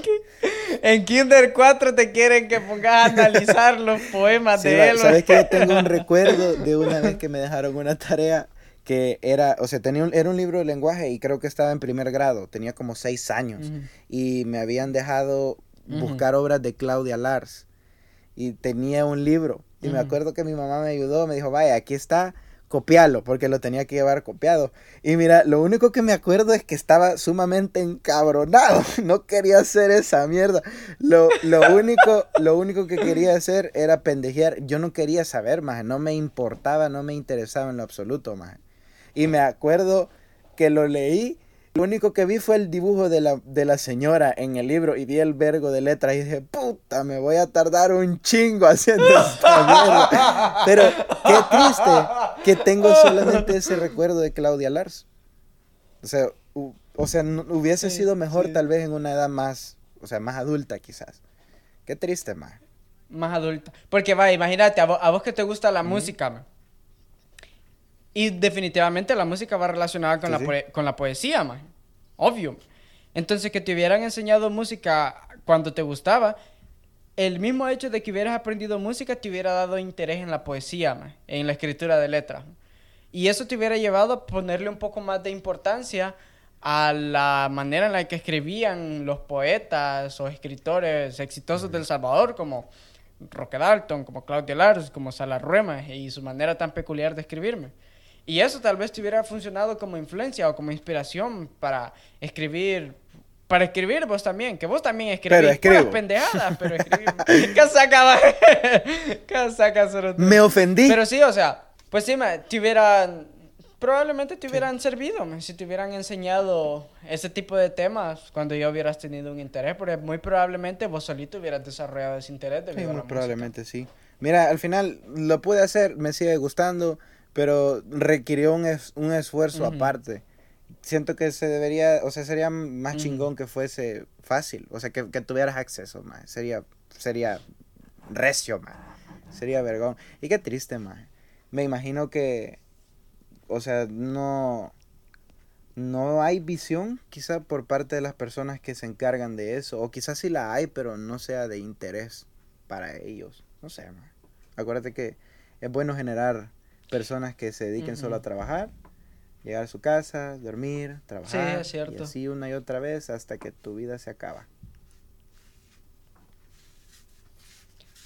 [LAUGHS] en Kinder 4 te quieren que pongas a analizar los poemas de él. ¿Sabes que tengo un [LAUGHS] recuerdo de una vez que me dejaron una tarea que era, o sea, tenía un, era un libro de lenguaje y creo que estaba en primer grado, tenía como seis años y me habían dejado buscar obras de Claudia Lars. Y tenía un libro. Y me acuerdo que mi mamá me ayudó, me dijo, vaya, aquí está, copialo, porque lo tenía que llevar copiado. Y mira, lo único que me acuerdo es que estaba sumamente encabronado. [LAUGHS] No quería hacer esa mierda. Lo, lo, único, lo único que quería hacer era pendejear. Yo no quería saber, más. No me importaba, no me interesaba en lo absoluto, más. Y me acuerdo que lo leí lo único que vi fue el dibujo de la, de la señora en el libro y vi el vergo de letras y dije, puta, me voy a tardar un chingo haciendo esta mierda. Pero qué triste que tengo solamente ese recuerdo de Claudia Lars. O sea, o sea hubiese sido mejor tal vez en una edad más, o sea, más adulta quizás. Qué triste, más. Más adulta. Porque va, imagínate, a vos, que te gusta la música, man y definitivamente la música va relacionada con, la, con la poesía, man. Obvio. Entonces, que te hubieran enseñado música cuando te gustaba, el mismo hecho de que hubieras aprendido música te hubiera dado interés en la poesía, man, en la escritura de letras. Y eso te hubiera llevado a ponerle un poco más de importancia a la manera en la que escribían los poetas o escritores exitosos del Salvador, como Roque Dalton, como Claudia Lars, como Salarruema, y su manera tan peculiar de escribirme. Y eso tal vez te hubiera funcionado como influencia o como inspiración para escribir para escribir vos también, que vos también escribís pero pendejadas, pero [LAUGHS] escribís... [LAUGHS] [LAUGHS] Me ofendí. Pero sí, o sea, pues sí, te hubieran... Probablemente te hubieran servido, si te hubieran enseñado ese tipo de temas cuando ya hubieras tenido un interés, porque muy probablemente vos solito hubieras desarrollado ese interés sí, muy probablemente sí. Mira, al final lo pude hacer, me sigue gustando pero requirió un, un esfuerzo aparte. Siento que se debería, o sea, sería más chingón que fuese fácil, o sea, que, tuvieras acceso, más. Sería, sería recio, más. Sería vergón. Y qué triste, más. Me imagino que, o sea, no, no hay visión quizá por parte de las personas que se encargan de eso, o quizás sí la hay, pero no sea de interés para ellos. No sé, man. Acuérdate que es bueno generar personas que se dediquen solo a trabajar, llegar a su casa, dormir, trabajar. Sí, Y así una y otra vez hasta que tu vida se acaba.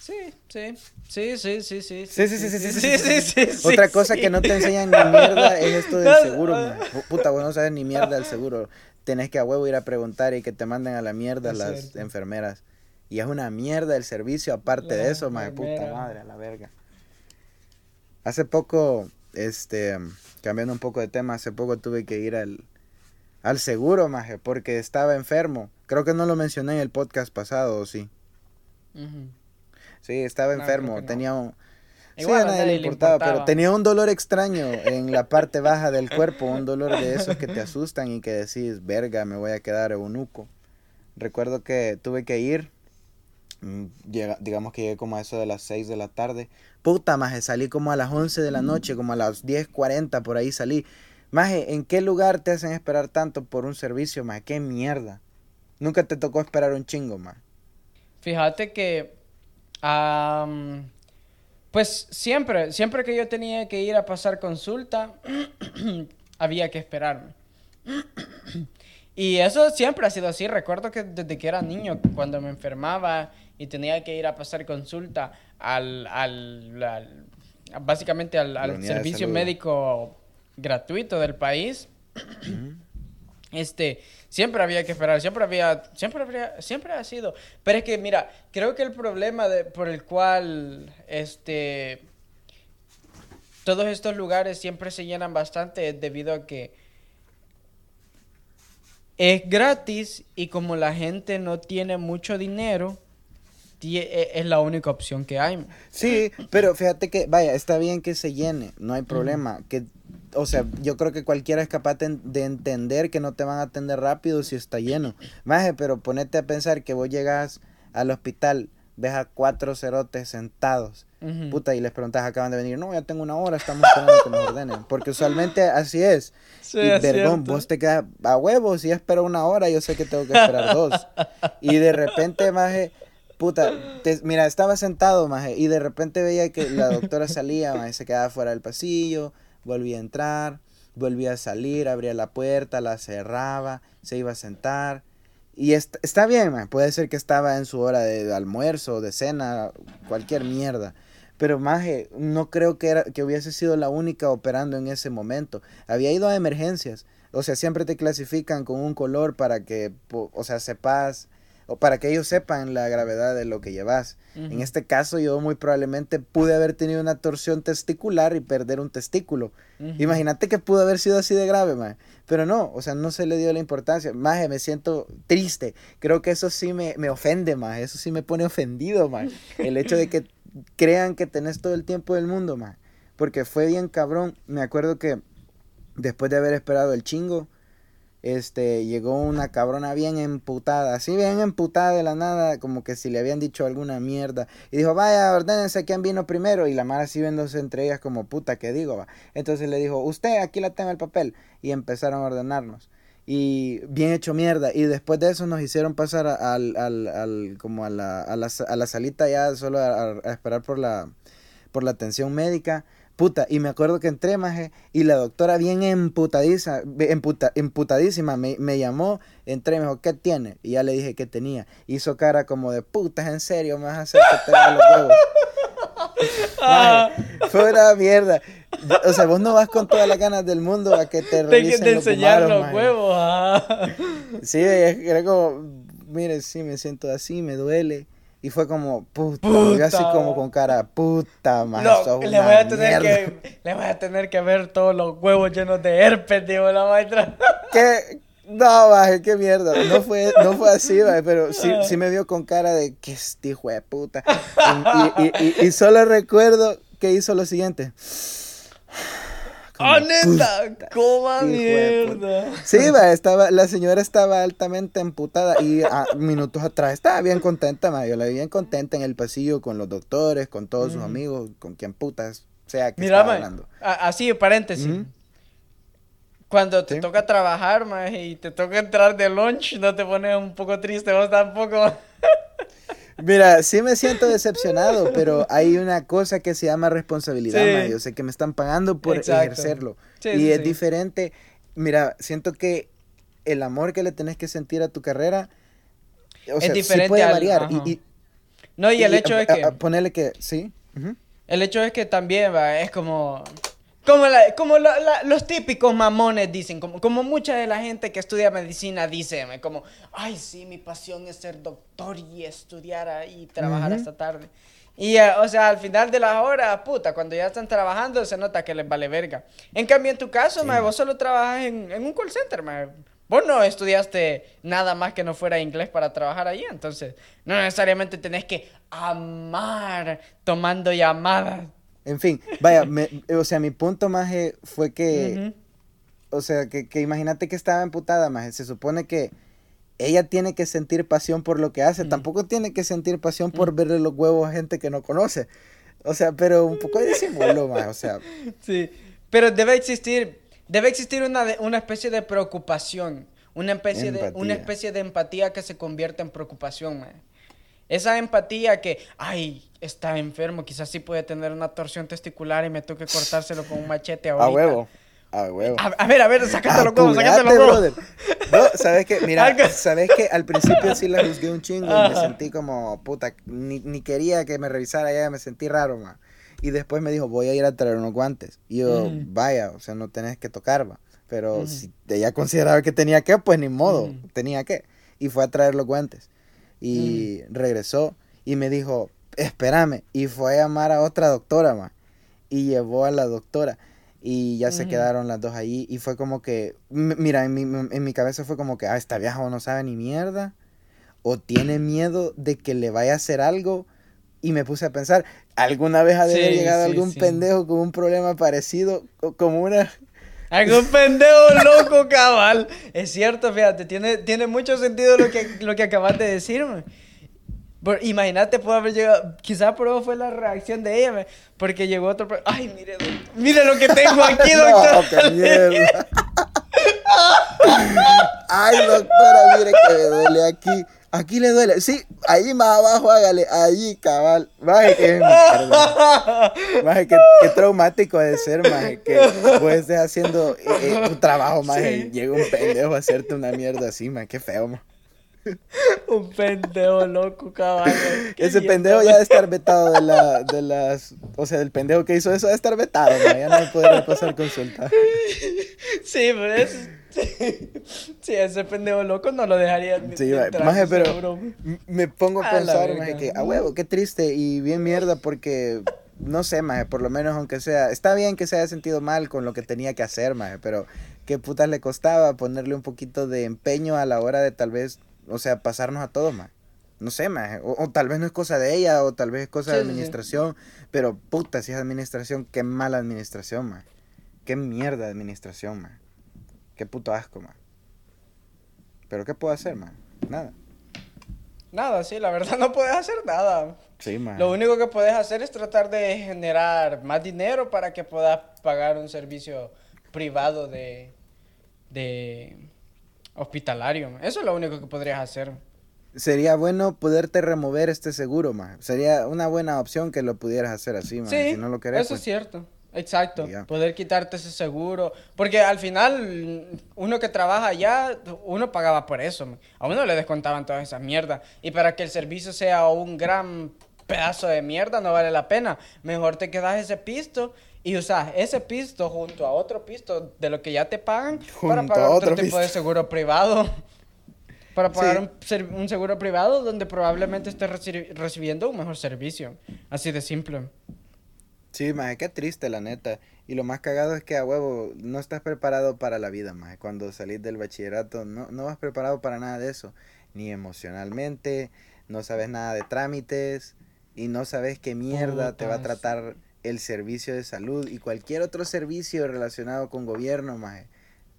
Sí, sí, sí, sí, sí, sí. Sí, sí, sí, sí, sí, sí, sí, Otra cosa que no te enseñan ni mierda es esto del seguro, Puta, vos no sabes ni mierda del seguro. Tenés que a huevo ir a preguntar y que te manden a la mierda las enfermeras. Y es una mierda el servicio, aparte de eso, madre, puta madre, a la verga. Hace poco, este, cambiando un poco de tema, hace poco tuve que ir al, al seguro, maje, porque estaba enfermo. Creo que no lo mencioné en el podcast pasado, ¿o sí? Sí, estaba enfermo, tenía un... sí, a nadie, le importaba, pero tenía un dolor extraño [LAUGHS] en la parte baja del cuerpo, un dolor de esos que te asustan y que decís, verga, me voy a quedar eunuco. Recuerdo que tuve que ir llega, digamos que llegué como a eso de las 6 de la tarde. Puta, maje, salí como a las 11 de la noche, como a las 10.40 por ahí salí. Maje, ¿en qué lugar te hacen esperar tanto por un servicio, maje? ¿Qué mierda? Nunca te tocó esperar un chingo, maje. Fíjate que... pues siempre, siempre que yo tenía que ir a pasar consulta, [CLEARS THROAT] había que esperarme. [CLEARS THROAT] y eso siempre ha sido así. Recuerdo que desde que era niño, cuando me enfermaba y tenía que ir a pasar consulta al, al, básicamente al, servicio médico gratuito del país. Este, siempre había que esperar, siempre había, siempre habría, siempre ha sido. Pero es que, mira, creo que el problema de, por el cual, este, todos estos lugares siempre se llenan bastante es debido a que es gratis y como la gente no tiene mucho dinero, e, es la única opción que hay. Sí, pero fíjate que, vaya, está bien que se llene, no hay problema. Que, o sea, yo creo que cualquiera es capaz de, entender que no te van a atender rápido si está lleno. Maje, pero ponete a pensar que vos llegas al hospital, ves a cuatro cerotes sentados, puta, y les preguntas, acaban de venir, no, ya tengo una hora, estamos esperando que nos ordenen. Porque usualmente así es. Sí, y perdón, vos te quedas a huevos, si espero una hora, yo sé que tengo que esperar dos. Y de repente, maje Puta, mira, estaba sentado, maje, y de repente veía que la doctora salía, maje, se quedaba fuera del pasillo, volvía a entrar, volvía a salir, abría la puerta, la cerraba, se iba a sentar. Y está bien, maje, puede ser que estaba en su hora de, almuerzo, de cena, cualquier mierda. Pero, maje, no creo que, era, que hubiese sido la única operando en ese momento. Había ido a emergencias. O sea, siempre te clasifican con un color para que, o sea, sepas o para que ellos sepan la gravedad de lo que llevas. En este caso yo muy probablemente pude haber tenido una torsión testicular y perder un testículo. Imagínate que pudo haber sido así de grave, mae. Pero no, o sea, no se le dio la importancia. Maje, me siento triste. Creo que eso sí me, me ofende, más Eso sí me pone ofendido, mae. El hecho de que crean que tenés todo el tiempo del mundo, mae. Porque fue bien cabrón. Me acuerdo que después de haber esperado el chingo, este, llegó una cabrona bien emputada, así bien emputada de la nada, como que si le habían dicho alguna mierda. Y dijo, vaya, ordénense quién vino primero. Y la mara así viéndose entre ellas como puta, que digo, va. Entonces le dijo, usted, aquí la tengo el papel. Y empezaron a ordenarnos. Y bien hecho mierda. Y después de eso nos hicieron pasar al, al, al como a la, a la, a la salita ya solo a, a esperar por la, por la atención médica. Puta, y me acuerdo que entré, maje, y la doctora bien emputadiza, emputa, emputadísima me, me, llamó, entré, me dijo, ¿qué tiene? Y ya le dije que tenía. Hizo cara como de, puta, en serio, me vas a hacer que te los huevos. [LAUGHS] Ah. fue una mierda. O sea, vos no vas con todas las ganas del mundo a que te revisen [LAUGHS] de enseñar los, huevos. Ah. Sí, era como, mire, sí, me siento así, me duele. Y fue como, puta, así como con cara, puta, más no, le voy a tener que Le voy a tener que ver todos los huevos llenos de herpes, dijo la maestra. [LAUGHS] ¿Qué? No, baje, qué mierda. No fue, no fue así, baje, pero sí, sí me vio con cara de, que este hijo de puta. Y, y, y solo recuerdo que hizo lo siguiente. ¡Ah, neta! ¡Coma mierda! Sí, va, estaba, la señora estaba altamente emputada y a, minutos atrás estaba bien contenta, ma. Yo la vi bien contenta en el pasillo con los doctores, con todos sus amigos, con quien putas sea que Mira, estaba hablando. así, paréntesis. Cuando te toca trabajar, ma, y te toca entrar de lunch, ¿no te pones un poco triste vos tampoco? [LAUGHS] Mira, sí me siento decepcionado, pero hay una cosa que se llama responsabilidad, Yo sé que me están pagando por ejercerlo. y es diferente. Mira, siento que el amor que le tenés que sentir a tu carrera o es diferente puede variar. y, no, y, el hecho es que... ponerle que, sí. El hecho es que también va, es como... Como, como los típicos mamones dicen, como, como mucha de la gente que estudia medicina dice, como, ay, sí, mi pasión es ser doctor y estudiar y trabajar hasta tarde. Y, eh, o sea, al final de la hora, puta, cuando ya están trabajando se nota que les vale verga. En cambio, en tu caso, vos solo trabajas en, en, un call center, ma. Vos no estudiaste nada más que no fuera inglés para trabajar ahí, entonces no necesariamente tenés que amar tomando llamadas. En fin, vaya, o sea, mi punto más fue que, o sea, que, imagínate que estaba emputada más, se supone que ella tiene que sentir pasión por lo que hace, tampoco tiene que sentir pasión por verle los huevos a gente que no conoce. O sea, pero un poco de disimulo [LAUGHS] más, o sea. Sí, pero debe existir Debe existir una, una especie de preocupación, una especie, de, una especie de empatía que se convierte en preocupación, Esa empatía que, ay, está enfermo, quizás sí puede tener una torsión testicular y me toque cortárselo con un machete ahorita. A huevo. A huevo. A, ver, a ver, sácate los huevos, sácate los huevos. No, sabes que, mira, sabes que al principio sí la juzgué un chingo y me sentí como, puta, ni, ni, quería que me revisara ya, me sentí raro, man. Y después me dijo, voy a ir a traer unos guantes. Y yo, vaya, o sea, no tenés que tocar, va. Pero si ella consideraba que tenía que, pues ni modo, tenía que. Y fue a traer los guantes. Y regresó y me dijo, espérame. Y fue a llamar a otra doctora, ma. Y llevó a la doctora. Y ya se quedaron las dos ahí. Y fue como que, mira, en mi, en mi cabeza fue como que, ah, esta vieja no sabe ni mierda. O tiene miedo de que le vaya a hacer algo y me puse a pensar, ¿alguna vez ha de haber llegado algún pendejo con un problema parecido, como una... [LAUGHS] Algún pendejo loco, cabal. Es cierto, fíjate, tiene, tiene mucho sentido lo que, lo que acabas de Imagínate, puede haber llegado. Quizá por eso fue la reacción de ella, porque llegó otro. Ay, mire, mire lo que tengo aquí, [LAUGHS] doctor. qué mierda. Ay, doctora, mire que me duele aquí. Aquí le duele. Sí, ahí más abajo hágale. Ahí, cabal. Maje, que Maje, que, traumático de ser, maje. Que puedes estar haciendo eh, eh, tu trabajo, maje. Y llega un pendejo a hacerte una mierda así, maje. Qué feo, maje. [LAUGHS] un pendejo loco, cabal. Ese pendejo ya debe estar vetado de, la, de las. O sea, del pendejo que hizo eso debe estar vetado. Ya no podría pasar consulta. [LAUGHS] Sí, pues. [LAUGHS] Sí, ese pendejo loco no lo dejaría Sí, maje, pero me pongo a, pensar, maje, que a huevo, qué triste y bien mierda porque no sé, maje, por lo menos aunque sea, está bien que se haya sentido mal con lo que tenía que hacer, maje, pero qué putas le costaba ponerle un poquito de empeño a la hora de tal vez, o sea, pasarnos a todos, maje. No sé, maje, o, tal vez no es cosa de ella, o tal vez es cosa de administración, pero puta, si es administración, qué mala administración, maje. Qué mierda de administración, maje. Qué puto asco, man. Pero ¿qué puedo hacer, man? Nada. Nada, sí, la verdad [LAUGHS] no puedes hacer nada. Sí, man. Lo único que puedes hacer es tratar de generar más dinero para que puedas pagar un servicio privado de, de hospitalario. Eso es lo único que podrías hacer. Sería bueno poderte remover este seguro, man. Sería una buena opción que lo pudieras hacer así, man. Sí, si no lo querés, eso es pues cierto. Exacto, poder quitarte ese seguro. Porque al final, uno que trabaja allá, uno pagaba por eso. A uno le descontaban toda esa mierda. Y para que el servicio sea un gran pedazo de mierda, no vale la pena. Mejor te quedas ese pisto y usas ese pisto junto a otro pisto de lo que ya te pagan para pagar otro, tipo de seguro privado. [LAUGHS] Para pagar un, un, seguro privado donde probablemente estés recibiendo un mejor servicio. Así de simple. Sí, maje, qué triste, la neta. Y lo más cagado es que a huevo no estás preparado para la vida, maje. Cuando salís del bachillerato, no, no vas preparado para nada de eso. Ni emocionalmente, no sabes nada de trámites y no sabes qué mierda te va a tratar el servicio de salud y cualquier otro servicio relacionado con gobierno, maje.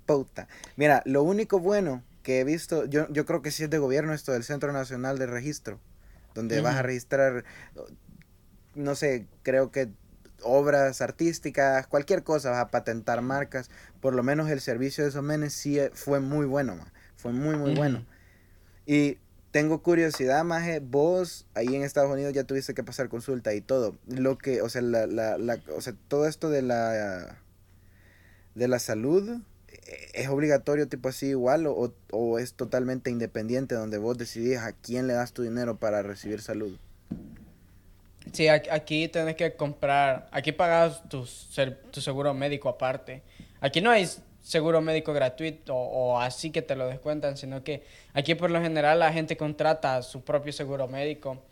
Puta. Mira, lo único bueno que he visto, yo, yo creo que sí es de gobierno esto del Centro Nacional de Registro, donde vas a registrar, no sé, creo que obras artísticas, cualquier cosa, vas a patentar marcas. Por lo menos el servicio de esos menes sí fue muy bueno, fue muy, muy bueno. Y tengo curiosidad, Maje, vos ahí en Estados Unidos ya tuviste que pasar consulta y todo. Lo que, o sea, la, la, la, o sea todo esto de la, de la salud, eh, ¿es obligatorio tipo así igual o, es totalmente independiente donde vos decidís a quién le das tu dinero para recibir salud? Sí, aquí tenés que comprar, aquí pagas tu, tu seguro médico aparte. Aquí no hay seguro médico gratuito o, así que te lo descuentan, sino que aquí por lo general la gente contrata su propio seguro médico.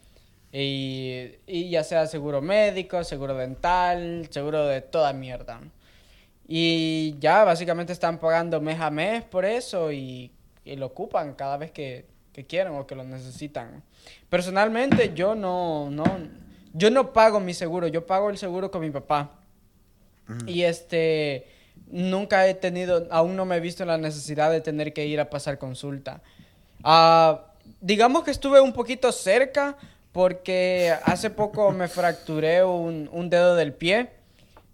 Y, y ya sea seguro médico, seguro dental, seguro de toda mierda. Y ya básicamente están pagando mes a mes por eso y, y lo ocupan cada vez que, que, quieren o que lo necesitan. Personalmente yo no, no, yo no pago mi seguro, yo pago el seguro con mi papá. Y este nunca he tenido, aún no me he visto la necesidad de tener que ir a pasar consulta. Ah, digamos que estuve un poquito cerca porque hace poco me fracturé un, un, dedo del pie.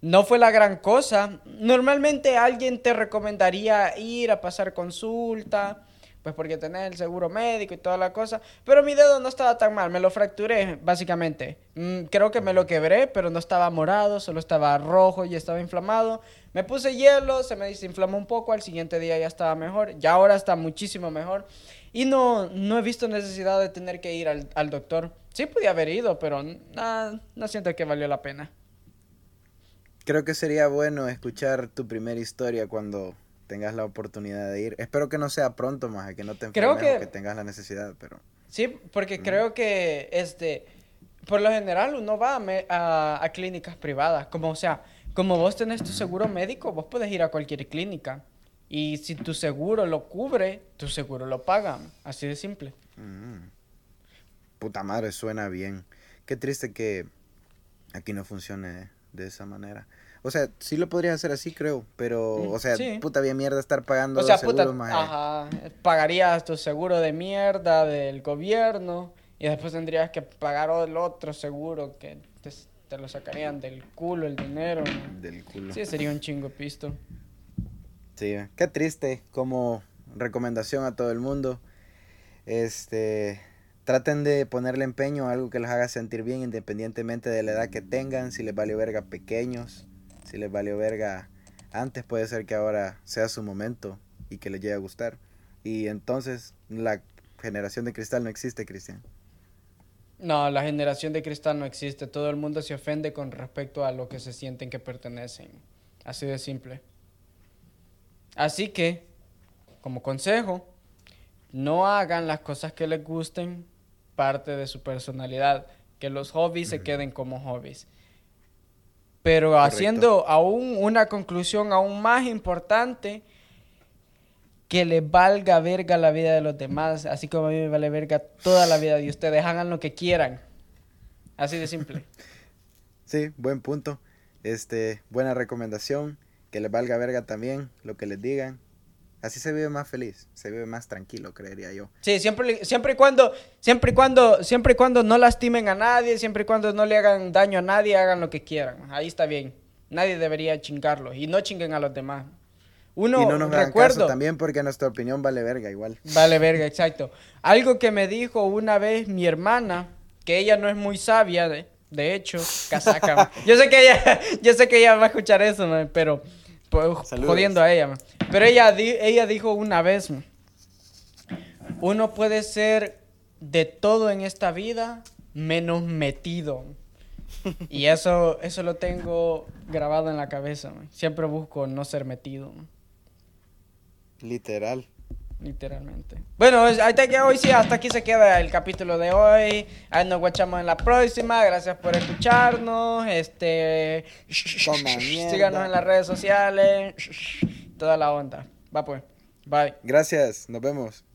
No fue la gran cosa. Normalmente alguien te recomendaría ir a pasar consulta pues porque tenés el seguro médico y toda la cosa. Pero mi dedo no estaba tan mal, me lo fracturé, básicamente. Mm, creo que me lo quebré, pero no estaba morado, solo estaba rojo y estaba inflamado. Me puse hielo, se me desinflamó un poco, al siguiente día ya estaba mejor, ya ahora está muchísimo mejor. Y no, no he visto necesidad de tener que ir al, al doctor. Sí podía haber ido, pero no siento que valió la pena. Creo que sería bueno escuchar tu primera historia cuando tengas la oportunidad de ir. Espero que no sea pronto más, que no te enfermes que, que tengas la necesidad, pero... Sí, porque creo que, este, por lo general uno va a, a, clínicas privadas, como, o sea, como vos tenés tu seguro médico, vos puedes ir a cualquier clínica. Y si tu seguro lo cubre, tu seguro lo paga. Así de simple. Mm. Puta madre, suena bien. Qué triste que aquí no funcione de esa manera. O sea, sí lo podría hacer así, creo. Pero, mm, o sea, puta bien mierda estar pagando o sea, puta, Ajá. Pagarías tu seguro de mierda del gobierno. Y después tendrías que pagar el otro seguro que te, lo sacarían del culo el dinero. Del culo. Sí, sería un chingo pisto. Sí, qué triste. Como recomendación a todo el mundo. Este traten de ponerle empeño a algo que les haga sentir bien independientemente de la edad que tengan, si les vale verga pequeños, si les valió verga antes, puede ser que ahora sea su momento y que les llegue a gustar. Y entonces la generación de cristal no existe, Cristian. No, la generación de cristal no existe. Todo el mundo se ofende con respecto a lo que se sienten que pertenecen. Así de simple. Así que, como consejo, no hagan las cosas que les gusten parte de su personalidad. Que los hobbies se queden como hobbies. Pero haciendo aún una conclusión aún más importante, que le valga verga la vida de los demás, así como a mí me vale verga toda la vida de ustedes, hagan lo que quieran. Así de simple. [LAUGHS] Sí, buen punto. Este, buena recomendación, que les valga verga también lo que les digan. Así se vive más feliz, se vive más tranquilo, creería yo. Sí, siempre, siempre y cuando, siempre y cuando, siempre y cuando no lastimen a nadie, siempre y cuando no le hagan daño a nadie, hagan lo que quieran. Ahí está bien. Nadie debería chingarlo y no chinguen a los demás. Uno, y no nos recuerdo, también porque nuestra opinión vale verga igual. Vale verga, exacto. Algo que me dijo una vez mi hermana, que ella no es muy sabia, de, de hecho, casaca. [LAUGHS] yo sé que ella, [LAUGHS] yo sé que ella va a escuchar eso, pero jodiendo a ella. Pero ella, ella dijo una vez, uno puede ser de todo en esta vida menos metido. [LAUGHS] Y eso, eso lo tengo grabado en la cabeza. Siempre busco no ser metido. Literal. Literalmente. Bueno, hasta que hoy sí, hasta aquí se queda el capítulo de hoy. Ahí nos guachamos en la próxima. Gracias por escucharnos. Este. Síganos en las redes sociales. Toda la onda. Va pues. Bye. Gracias. Nos vemos.